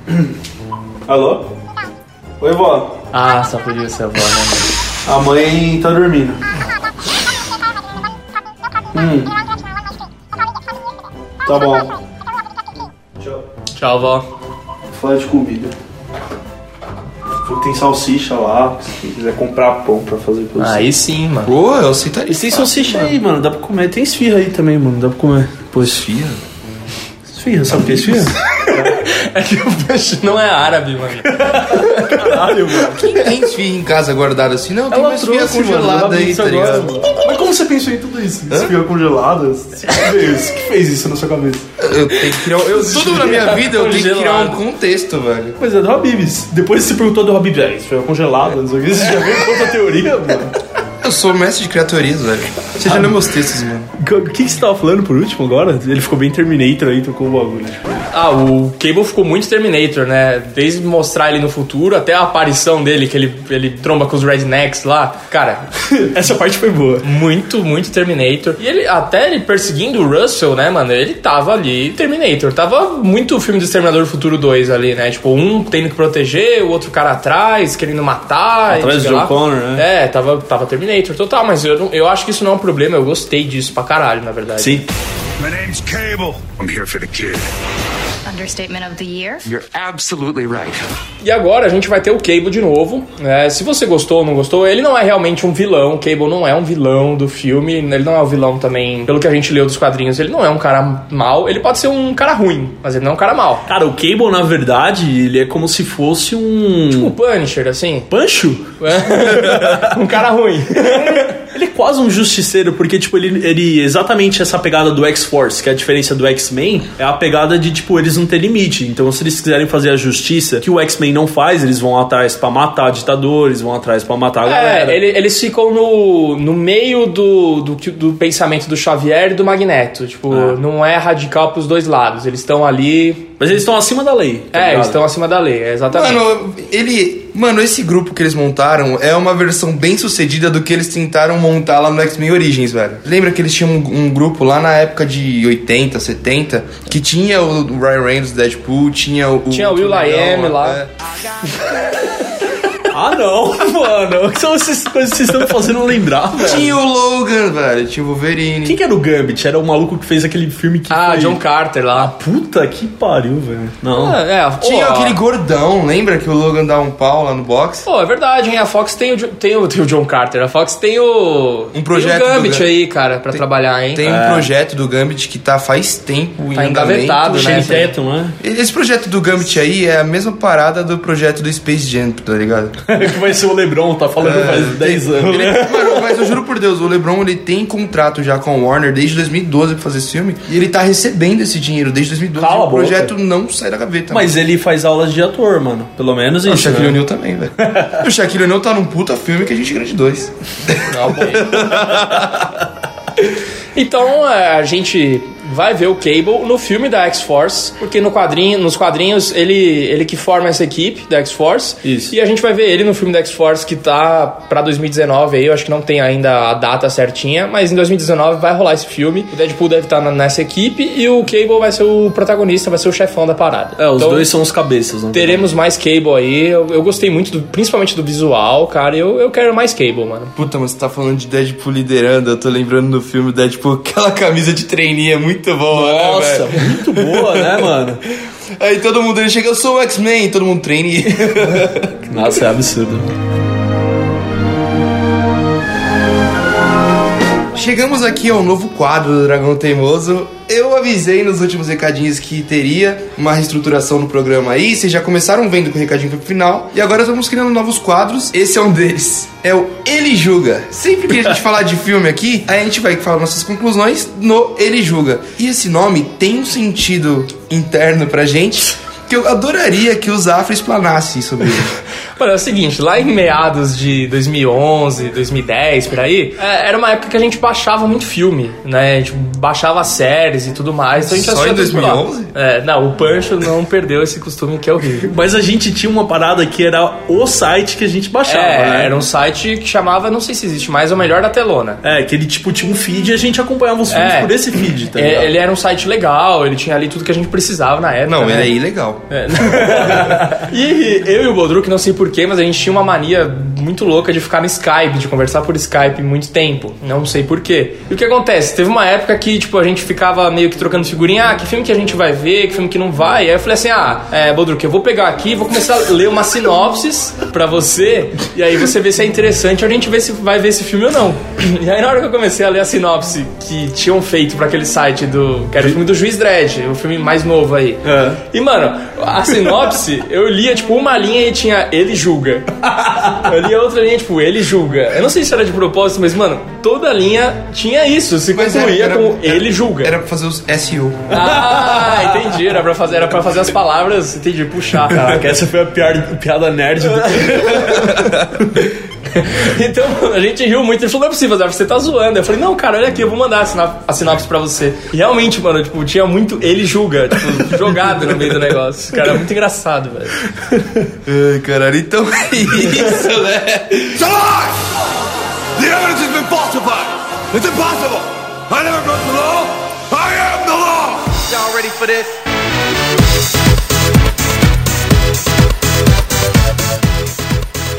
Alô? Oi, vó. Ah, só podia ser a avó, né? A mãe tá dormindo. Hum. Tá bom. Tchau. Tchau, avó. Fala de comida. Tem salsicha lá. Se quiser comprar pão pra fazer pra você. Aí sim, mano. Pô, eu aceitaria. E tem salsicha aí, mano. Dá pra comer. Tem esfirra aí também, mano. Dá pra comer. Pô, esfia. Esfirra, sabe o que é esfirra? É que o peixe não é árabe, mano. Caralho, mano. Quem tem esfia em casa guardada assim? Não, tem Ela uma trouxe, mano. congelada ela aí, tá agora, ligado? mano. Como você pensou em tudo isso? Esfirra congelada? Fez- que fez isso na sua cabeça? Eu tenho que criar. um- Eu, tudo na minha vida eu tenho que criar um contexto, velho. Pois é, do Habibs. Depois você perguntou do Habibs. É, esfirra congelada, não sei o que. Você já veio com outra teoria, mano. Eu sou mestre de criar teorias, velho. Você já leu meus textos, mano. O que, que você tava falando por último agora? Ele ficou bem Terminator aí, tocou o bagulho. Tipo. Ah, o Cable ficou muito Terminator, né? Desde mostrar ele no futuro até a aparição dele, que ele, ele tromba com os rednecks lá. Cara, Essa parte foi boa. muito, muito Terminator. E ele, até ele perseguindo o Russell, né, mano? Ele tava ali Terminator. Tava muito o filme do Exterminador do Futuro 2 ali, né? Tipo, um tendo que proteger, o outro cara atrás, querendo matar. e Atrás do John. Connor, né? É, tava, tava Terminator total, mas eu, não- eu acho que isso não é um problema. Eu gostei disso pra caralho, na verdade. Sim. My name's Cable. I'm here for the kid. Understatement of the year. You're absolutely right. E agora a gente vai ter o Cable de novo. né? se você gostou ou não gostou, ele não é realmente um vilão. O Cable não é um vilão do filme. Ele não é um vilão também, pelo que a gente leu dos quadrinhos. Ele não é um cara mal. Ele pode ser um cara ruim, mas ele não é um cara mal. Cara, o Cable, na verdade, ele é como se fosse um. O Punisher, assim. Pancho? um cara ruim. Ele é quase um justiceiro, porque, tipo, ele, ele. Exatamente essa pegada do X-Force, que é a diferença do X-Men, é a pegada de, tipo, eles não ter limite. Então, se eles quiserem fazer a justiça, que o X-Men não faz, eles vão atrás pra matar ditadores, vão atrás pra matar a galera. É, ele- eles ficam no, no meio do, do, do pensamento do Xavier e do Magneto. Tipo, não é radical pros dois lados. Eles estão ali. Mas eles estão acima da lei. tá é, ligado? eles estão acima da lei, é exatamente. Mano, ele. Mano, esse grupo que eles montaram é uma versão bem sucedida do que eles tentaram montar lá no X-Men Origins, velho. Lembra que eles tinham um, um grupo lá na época de 80, 70, que tinha o Ryan Reynolds, Deadpool, tinha o. Tinha o Will I Am lá. é. Ah, não, mano. O que são essas coisas que vocês estão fazendo lembrar, velho? Tinha o Logan, velho. Tinha o Wolverine. Quem que era o Gambit? Era o maluco que fez aquele filme que. Ah, foi- John Carter lá. Puta que pariu, velho. Não. Ah, é, Tinha pô, aquele gordão, lembra que o Logan dá um pau lá no box? Pô, é verdade, hein? A Fox tem o, tem o, tem o John Carter. A Fox tem o. Um projeto Tem o do Gambit Gam- aí, cara, pra trabalhar, hein? Tem um projeto do Gambit que tá faz tempo em Tá andamento. engavetado, né? Shane Tatum, né? Esse projeto do Gambit aí é a mesma parada do projeto do Space Jam, tá ligado? que vai ser o Lebron, tá falando faz 10 anos. Ele- mano, mas eu juro por Deus, o LeBron ele tem contrato já com a Warner desde 2012 pra fazer esse filme e ele tá recebendo esse dinheiro desde 2012. Cala e o boca. projeto não sai da gaveta. Mas ele faz aulas de ator, mano. Pelo menos O isso. Shaquille né? O'Neal também, velho. O Shaquille O'Neal tá num puta filme que a gente grande dois. Então é, a gente vai ver o Cable no filme da X-Force, porque no quadrinho, nos quadrinhos ele, ele que forma essa equipe da X-Force. Isso. E a gente vai ver ele no filme da X-Force que tá pra 2019 aí, eu acho que não tem ainda a data certinha, mas em 2019 vai rolar esse filme. O Deadpool deve estar na- nessa equipe e o Cable vai ser o protagonista, vai ser o chefão da parada. É, os Então, dois são os cabeças, né? Teremos mais Cable aí. Eu, eu gostei muito, do- principalmente do visual, cara. Eu, eu quero mais Cable, mano. Puta, mas você tá falando de Deadpool liderando, eu tô lembrando no filme Deadpool, aquela camisa de treininho é muito boa, Nossa, né, velho? muito boa, né, mano? Aí todo mundo, ele chega, eu sou o X-Men, todo mundo treina e... Nossa, é absurdo. Chegamos aqui ao novo quadro do Dragão Teimoso. Eu avisei nos últimos recadinhos que teria uma reestruturação no programa aí. Vocês já começaram vendo que o recadinho pro final. E agora estamos criando novos quadros. Esse é um deles. É o Ele Julga. Sempre que a gente falar de filme aqui, a gente vai falar nossas conclusões no Ele Julga. E esse nome tem um sentido interno pra gente que eu adoraria que o Zafra explanasse sobre ele. Mano, é o seguinte, lá em meados de 2011, 2010, por aí, é, era uma época que a gente baixava muito filme, né? A gente baixava séries e tudo mais. Então a gente Só em tudo por lá. 2011? É, não, o Pancho não perdeu esse costume que é horrível. Mas a gente tinha uma parada que era o site que a gente baixava, É, né? era um site que chamava, não sei se existe mais, o melhor da telona. É, que ele tipo tinha um feed e a gente acompanhava os filmes É. por esse feed, tá É, ligado? ele era um site legal, ele tinha ali tudo que a gente precisava na época. Não, né? ele é ilegal. É. e eu e o Bodruk, não sei porquê, mas a gente tinha uma mania muito louca de ficar no Skype, de conversar por Skype muito tempo. Não sei porquê. E o que acontece? Teve uma época que, tipo, a gente ficava meio que trocando figurinha, ah, que filme que a gente vai ver, que filme que não vai. Aí eu falei assim, ah, é, Bodruk, eu vou pegar aqui, vou começar a ler uma sinopsis pra você, e aí você vê se é interessante, a gente vê se vai ver esse filme ou não. E aí na hora que eu comecei a ler a sinopse que tinham feito pra aquele site do. que era o filme do Juiz Dredd, o filme mais novo aí. É. E, mano, a sinopse, eu lia, tipo, uma linha e tinha ele julga. Eu lia outra linha, tipo, ele julga. Eu não sei se era de propósito, mas, mano, toda linha tinha isso. Se Mas era- concluía era- com era- ele julga. Era pra fazer os SEO. Ah, entendi. Era pra fazer, era pra fazer as palavras, entendi, puxar. Caraca, essa foi a piada, piada nerd do Então, a gente riu muito. Ele falou, não é possível, Zé, você tá zoando. Eu falei, não, cara, olha aqui, eu vou mandar a sinop- a sinopse pra você. E realmente, mano, tipo, tinha muito ele julga, tipo, jogado no meio do negócio. Cara, muito engraçado, velho. Ai, caralho, então é isso, né? It's a lie! The evidence has been falsified! It's impossible! I never broke the law! I am the law! Y'all ready for this?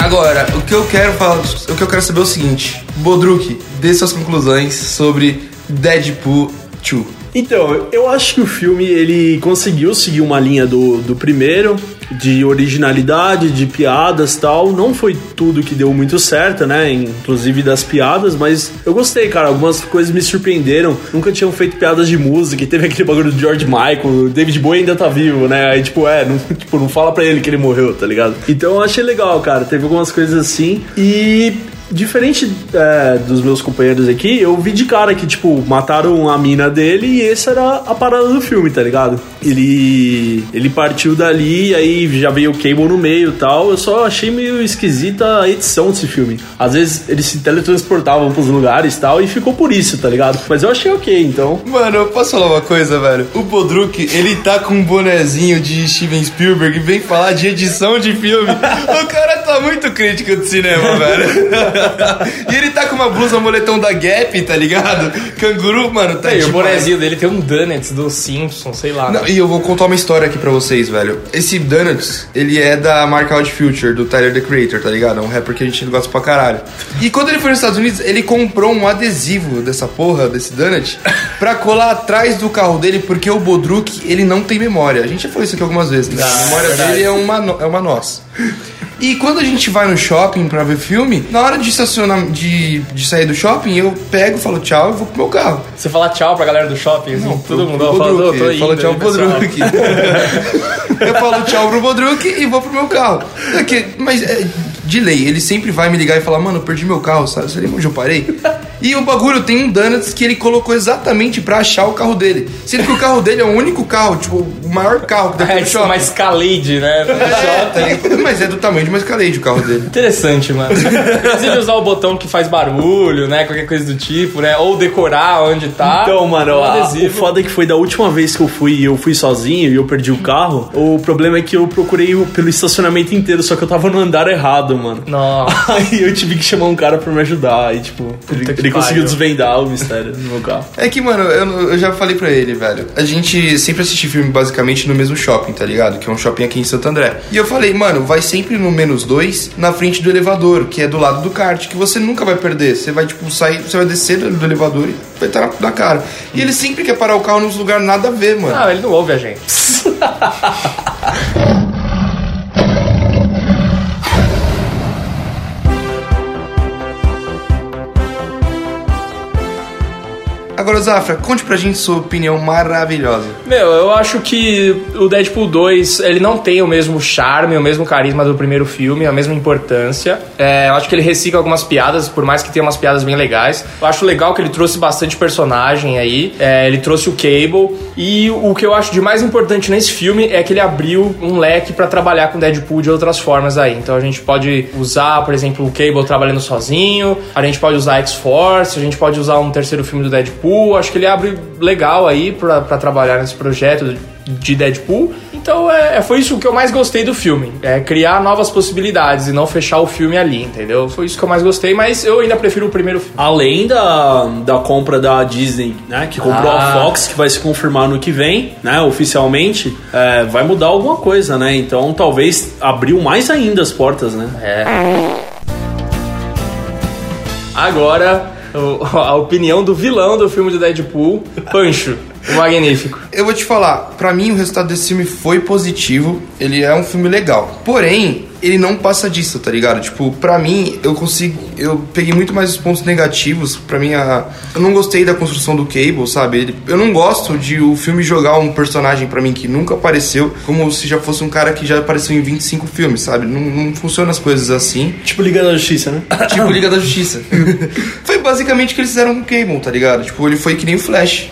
Agora, o que eu quero falar, o que eu quero saber é o seguinte: Bodruk, dê suas conclusões sobre Deadpool 2. Então, eu acho que o filme ele conseguiu seguir uma linha do, do primeiro, de originalidade, de piadas tal. Não foi tudo que deu muito certo, né? Inclusive das piadas, mas eu gostei, cara. Algumas coisas me surpreenderam. Nunca tinham feito piadas de música. e Teve aquele bagulho do George Michael. O David Bowie ainda tá vivo, né? Aí, tipo, é, não, tipo, não fala pra ele que ele morreu, tá ligado? Então eu achei legal, cara. Teve algumas coisas assim. E Diferente é, dos meus companheiros aqui, eu vi de cara que, tipo, mataram a mina dele e essa era a parada do filme, tá ligado? Ele ele partiu dali, aí já veio o Cable no meio e tal. Eu só achei meio esquisita a edição desse filme. Às vezes eles se teletransportavam pros lugares e tal, e ficou por isso, tá ligado? Mas eu achei ok, então. Mano, eu posso falar uma coisa, velho? O Bodruk, ele tá com um bonezinho de Steven Spielberg e vem falar de edição de filme. o cara tá muito crítico de cinema, velho. e ele tá com uma blusa moletom da Gap, tá ligado? Canguru, mano, tá E o demais. bonezinho dele tem um Donuts do Simpsons, sei lá. Não, e eu vou contar uma história aqui pra vocês, velho. Esse Donuts, ele é da marca Out Future, do Tyler The Creator, tá ligado? É um rapper que a gente gosta pra caralho. E quando ele foi nos Estados Unidos, ele comprou um adesivo dessa porra, desse Donut, pra colar atrás do carro dele, porque o Bodruk, ele não tem memória. A gente já falou isso aqui algumas vezes. né? a memória dele é uma, é uma nossa. E quando a gente vai no shopping pra ver filme, na hora de estacionar, de, de sair do shopping, eu pego, falo tchau e vou pro meu carro. Você fala tchau pra galera do shopping, assim, todo mundo pro fala, "Ô, Bodruk. tô indo. Fala tchau pro pessoal." Bodruk. eu falo tchau pro Bodruk e vou pro meu carro. É que- mas é, de lei. Ele sempre vai me ligar e falar, mano, eu perdi meu carro, sabe? Você lembra onde eu parei? E o bagulho tem um donuts que ele colocou exatamente pra achar o carro dele. Sendo que o carro dele é o único carro, tipo, o maior carro que deve ter É no tipo shopping. uma Escalade, né? É, ligado? Mas é do tamanho de uma Escalade o carro dele. Interessante, mano. Inclusive usar o botão que faz barulho, né? Qualquer coisa do tipo, né? Ou decorar onde tá. Então, mano, a- adesivo. o foda é que foi da última vez que eu fui e eu fui sozinho e eu perdi o carro. O problema é que eu procurei o- pelo estacionamento inteiro, só que eu tava no andar errado, mano. Nossa. Aí eu tive que chamar um cara pra me ajudar. Aí, tipo, ele, que ele conseguiu desvendar o mistério do meu carro. É que, mano, eu, eu já falei pra ele, velho. A gente sempre assiste filme basicamente no mesmo shopping, tá ligado? Que é um shopping aqui em Santo André. E eu falei, mano, vai sempre no menos dois na frente do elevador, que é do lado do kart, que você nunca vai perder. Você vai, tipo, sair, você vai descer do, do elevador e vai estar na, na cara. E ele sempre quer parar o carro nos lugares nada a ver, mano. Não, ele não ouve a gente. Agora, Zafra, conte pra gente sua opinião maravilhosa. Meu, eu acho que o Deadpool 2, ele não tem o mesmo charme, o mesmo carisma do primeiro filme, a mesma importância. É, eu acho que ele recicla algumas piadas, por mais que tenha umas piadas bem legais. Eu acho legal que ele trouxe bastante personagem aí. É, ele trouxe o Cable. E o que eu acho de mais importante nesse filme é que ele abriu um leque pra trabalhar com Deadpool de outras formas aí. Então a gente pode usar, por exemplo, o Cable trabalhando sozinho, a gente pode usar X-Force, a gente pode usar um terceiro filme do Deadpool. Acho que ele abre legal aí pra, pra trabalhar nesse projeto de Deadpool. Então é, foi isso que eu mais gostei do filme. É criar novas possibilidades e não fechar o filme ali, entendeu? Foi isso que eu mais gostei, mas eu ainda prefiro o primeiro filme. Além da, da compra da Disney, né? Que comprou Ah. a Fox, que vai se confirmar no que vem, né? Oficialmente, é, vai mudar alguma coisa, né? Então talvez abriu mais ainda as portas, né? Agora, o- a opinião do vilão do filme do Deadpool, Pancho, Magnífico. Eu vou te falar, pra mim o resultado desse filme foi positivo. Ele é um filme legal. Porém, ele não passa disso, tá ligado? Tipo, pra mim, eu consigo. Eu peguei muito mais os pontos negativos. Pra mim, a, eu não gostei da construção do Cable, sabe? Ele- eu não gosto de o filme jogar um personagem pra mim que nunca apareceu, como se já fosse um cara que já apareceu em 25 filmes, sabe? Não, não funciona as coisas assim. Tipo Liga da Justiça, né? Tipo Liga da Justiça. foi basicamente o que eles fizeram com o Cable, tá ligado? Tipo, ele foi que nem o Flash.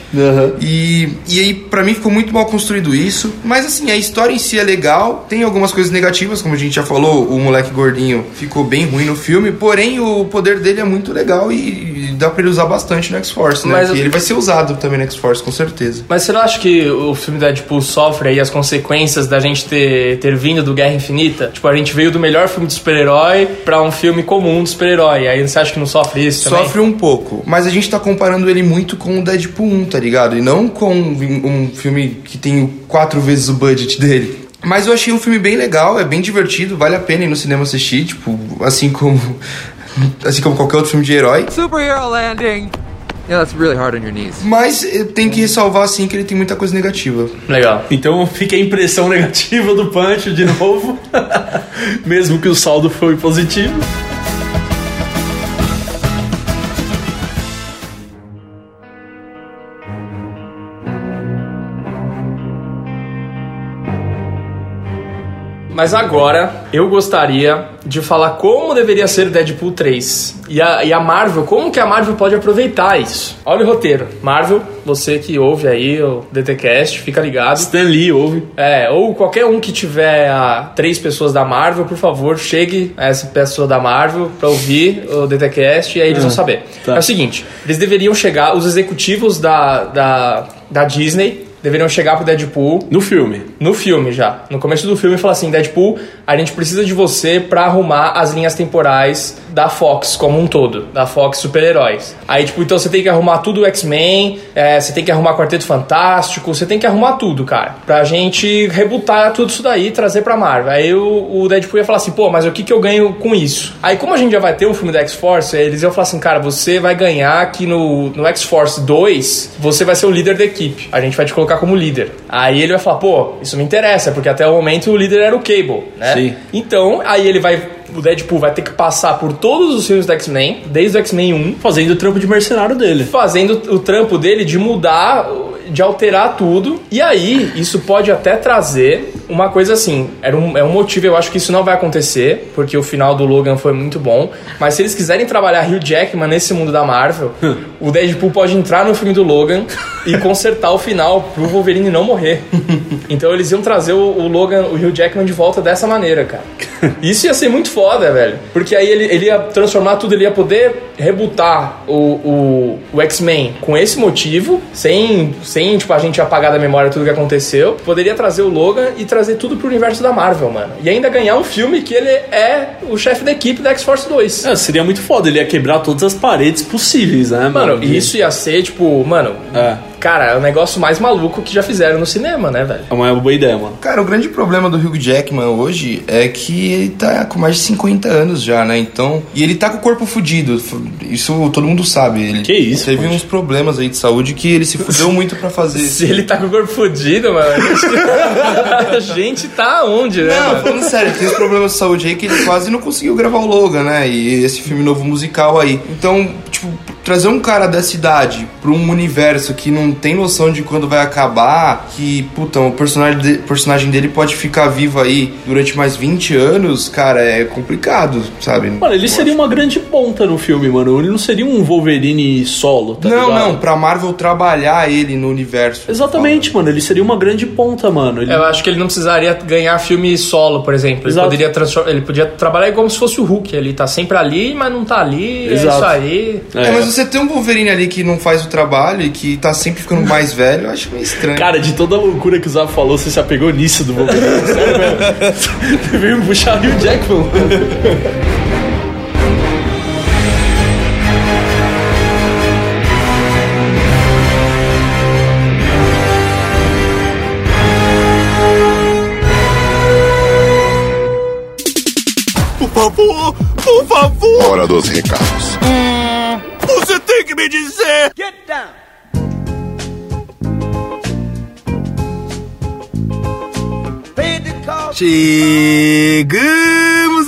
E, e aí, pra mim, ficou muito mal construído isso. Mas assim, a história em si é legal. Tem algumas coisas negativas, como a gente já falou, o moleque gordinho ficou bem ruim no filme. Porém, o poder dele é muito legal e dá pra ele usar bastante no X-Force, né? Mas eu- ele vai ser usado também no X-Force, com certeza. Mas você não acha que o filme Deadpool sofre aí as consequências da gente ter, ter vindo do Guerra Infinita? Tipo, a gente veio do melhor filme de super-herói pra um filme comum de super-herói. Aí você acha que não sofre isso também? Sofre um pouco, mas a gente tá comparando ele muito com o Deadpool 1, tá ligado? E não com um filme que tem quatro vezes o budget dele. Mas eu achei um filme bem legal, é bem divertido, vale a pena ir no cinema assistir, tipo, assim como assim como qualquer outro filme de herói. Superhero landing! Yeah, that's really hard on your knees. Mas eu tenho que ressalvar assim que ele tem muita coisa negativa. Legal. Então fica a impressão negativa do Punch de novo, mesmo que o saldo foi positivo. Mas agora eu gostaria de falar como deveria ser Deadpool 3. E a, e a Marvel, como que a Marvel pode aproveitar isso? Olha o roteiro. Marvel, você que ouve aí o DTCast, fica ligado. Stan Lee ouve. É, ou qualquer um que tiver a três pessoas da Marvel, por favor, chegue a essa pessoa da Marvel pra ouvir o DTCast e aí eles vão saber. tá. É o seguinte, eles deveriam chegar, os executivos da, da, da Disney deveriam chegar pro Deadpool No filme. no filme já. No começo do filme, fala assim: Deadpool, a gente precisa de você pra arrumar as linhas temporais da Fox como um todo, da Fox super-heróis. Aí, tipo, então você tem que arrumar tudo o X-Men, é, você tem que arrumar Quarteto Fantástico, você tem que arrumar tudo, cara. Pra gente rebutar tudo isso daí e trazer pra Marvel. Aí o, o Deadpool ia falar assim: pô, mas o que, que eu ganho com isso? Aí, como a gente já vai ter um filme da X-Force, eles iam falar assim: cara, você vai ganhar aqui no, no X-Force 2, você vai ser o líder da equipe. A gente vai te colocar como líder. Aí ele vai falar: pô, isso me interessa, porque até o momento o líder era o Cable, né? Sim. Então, aí ele vai. O Deadpool vai ter que passar por todos os filmes do X-Men, desde o X-Men 1, Fazendo o trampo de mercenário dele. fazendo o trampo dele de mudar, de alterar tudo. E aí, isso pode até trazer uma coisa assim, era um, é um motivo, eu acho que isso não vai acontecer, porque o final do Logan foi muito bom. Mas se eles quiserem trabalhar Hugh Jackman nesse mundo da Marvel, o Deadpool pode entrar no filme do Logan e consertar o final pro Wolverine não morrer. Então eles iam trazer o, o Logan, o Hugh Jackman de volta dessa maneira, cara. Isso ia ser muito foda, velho. Porque aí ele, ele ia transformar tudo, ele ia poder rebutar o, o, o X-Men com esse motivo, sem, sem tipo, a gente apagar da memória tudo que aconteceu. Poderia trazer o Logan e trazer tudo pro universo da Marvel, mano. E ainda ganhar um filme que ele é o chefe da equipe da X-Force 2. É, seria muito foda, ele ia quebrar todas as paredes possíveis, né, mano? Mano, isso ia ser, tipo, mano. É. Cara, é o negócio mais maluco que já fizeram no cinema, né, velho? É uma boa ideia, mano. Cara, o grande problema do Hugh Jackman hoje é que ele tá com mais de 50 anos já, né? Então. E ele tá com o corpo fudido. Isso todo mundo sabe. Ele Que isso, Teve poxa. uns problemas aí de saúde que ele se fudeu muito pra fazer. Se ele tá com o corpo fudido, mano. A gente tá onde, né? Não, mano? falando sério, tem uns problemas de saúde aí que ele quase não conseguiu gravar o Logan, né? E esse filme novo musical aí. Então, tipo, trazer um cara dessa idade pra um universo que não tem noção de quando vai acabar, que, puta, o personagem, de- personagem dele pode ficar vivo aí durante mais 20 anos, cara, é complicado, sabe? Mano, ele seria uma grande ponta no filme, mano. Ele não seria um Wolverine solo, tá Não, ligado? não, pra Marvel trabalhar ele no universo. Exatamente, mano. Ele seria uma grande ponta, mano. Ele... Eu acho que ele não precisaria ganhar filme solo, por exemplo. Ele Exato. poderia transformar, ele podia trabalhar como se fosse o Hulk. Ele tá sempre ali, mas não tá ali. Exato. É isso aí. É, mas você tem um Wolverine ali que não faz o trabalho e que tá sempre ficando mais velho, eu acho meio estranho. Cara, de toda a loucura que o Zaf falou, você se apegou nisso do Wolverine. Sério mesmo. Você veio puxar Hugh Jackman. Por favor, por favor, Hora dos recados. Você tem que me dizer. Chegamos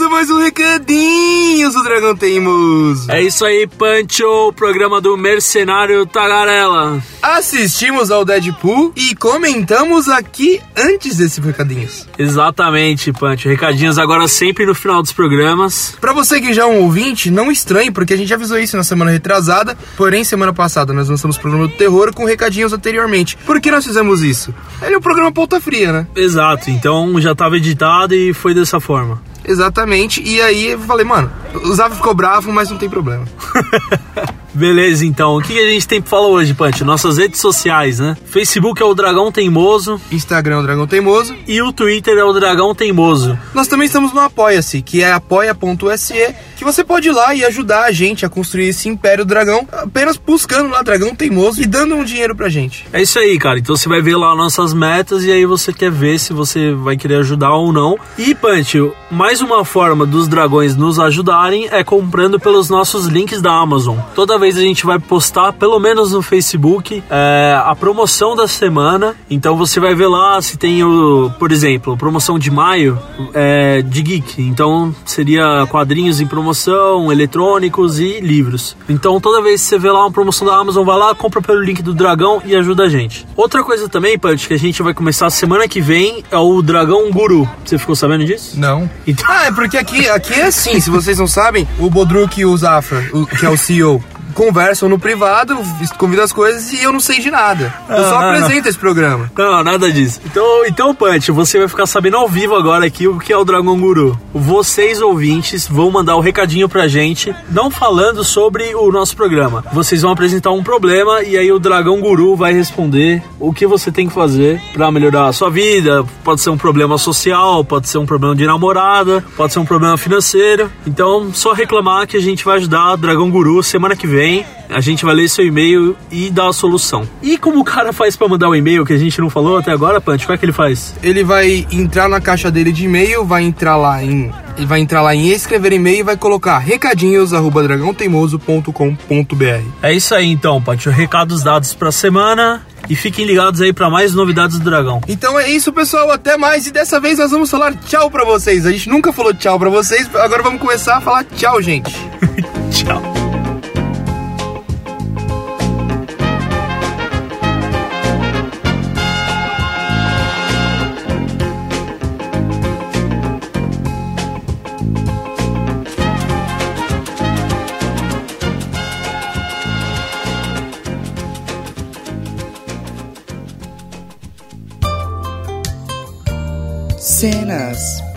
mais um recadinho do Dragão Teimoso. É isso aí, Pancho, o programa do Mercenário Tagarela. Assistimos ao Deadpool e comentamos aqui antes desses recadinhos. Exatamente, Pancho. Recadinhos agora sempre no final dos programas. Pra você que já é um ouvinte, não estranhe, porque a gente avisou isso na semana retrasada, porém semana passada nós lançamos o programa do terror com recadinhos anteriormente. Por que nós fizemos isso? Ele é um programa pauta fria, né? Exato, então já estava editado e foi dessa forma. Exatamente, e aí eu falei, mano, o Zav ficou bravo, mas não tem problema. Beleza, então. O que a gente tem pra falar hoje, Pancho? Nossas redes sociais, né? Facebook é o Dragão Teimoso Instagram é o Dragão Teimoso. e o Twitter é o Dragão Teimoso. Nós também estamos no Apoia-se, que é apoia.se, que você pode ir lá e ajudar a gente a construir esse Império Dragão, apenas buscando lá Dragão Teimoso e dando um dinheiro pra gente. É isso aí, cara. Então você vai ver lá nossas metas e aí você quer ver se você vai querer ajudar ou não. E, Pancho, mais uma forma dos dragões nos ajudarem é comprando pelos nossos links da Amazon. Toda vez a gente vai postar, pelo menos no Facebook, é, a promoção da semana. Então você vai ver lá se tem, o, por exemplo, promoção de maio é, de Geek. Então seria quadrinhos em promoção, eletrônicos e livros. Então toda vez que você vê lá uma promoção da Amazon, vai lá, compra pelo link do Dragão e ajuda a gente. Outra coisa também, Punch, que a gente vai começar semana que vem é o Dragão Guru. Você ficou sabendo disso? Não. Então- Ah, é porque aqui, aqui é assim, se vocês não sabem, o Bodruk e o Zafra, o- que é o CEO, conversam no privado, convidam as coisas e eu não sei de nada. Eu só Ah, não, apresento esse programa. Não, nada disso. Então, então, Punch, você vai ficar sabendo ao vivo agora aqui o que é o Dragão Guru. Vocês, ouvintes, vão mandar o recadinho pra gente, não falando sobre o nosso programa. Vocês vão apresentar um problema e aí o Dragão Guru vai responder o que você tem que fazer pra melhorar a sua vida. Pode ser um problema social, pode ser um problema de namorada, pode ser um problema financeiro. Então, só reclamar que a gente vai ajudar o Dragão Guru semana que vem. A gente vai ler seu e-mail e dar a solução. E como o cara faz pra mandar o e-mail que a gente não falou até agora, Punch? Como é que ele faz? Ele vai entrar na caixa dele de e-mail, vai entrar lá em. Ele vai entrar lá em escrever e-mail e vai colocar recadinhos arroba dragãoteimoso.com.br. É isso aí então, Punch. Recados dados pra semana. E fiquem ligados aí pra mais novidades do Dragão. Então é isso, pessoal. Até mais. E dessa vez nós vamos falar tchau pra vocês. A gente nunca falou tchau pra vocês. Agora vamos começar a falar tchau, gente. Tchau.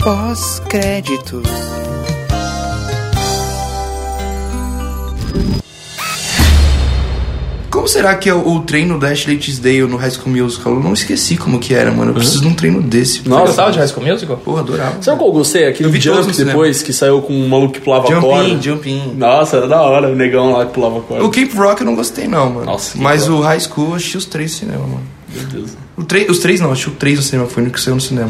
Pós-créditos. Como será que é o, o treino da Ashley Tisdale no High School Musical? Eu não esqueci como que era, mano. Eu preciso de um treino desse. Nossa. Gostava de High School Musical? Porra, adorava. Sabe qual eu gostei? Aquele Eu vi todos Jump no cinema. depois, que saiu com um maluco que pulava Jump corda. in, jump in. Nossa, era da hora, o negão lá que pulava corda. O Camp Rock eu não gostei, não, mano. Nossa, Camp Mas Rock. o High School eu assisti os três no cinema, mano. Meu Deus. O tre- os três não, assisti o três no cinema, foi o único que saiu no cinema.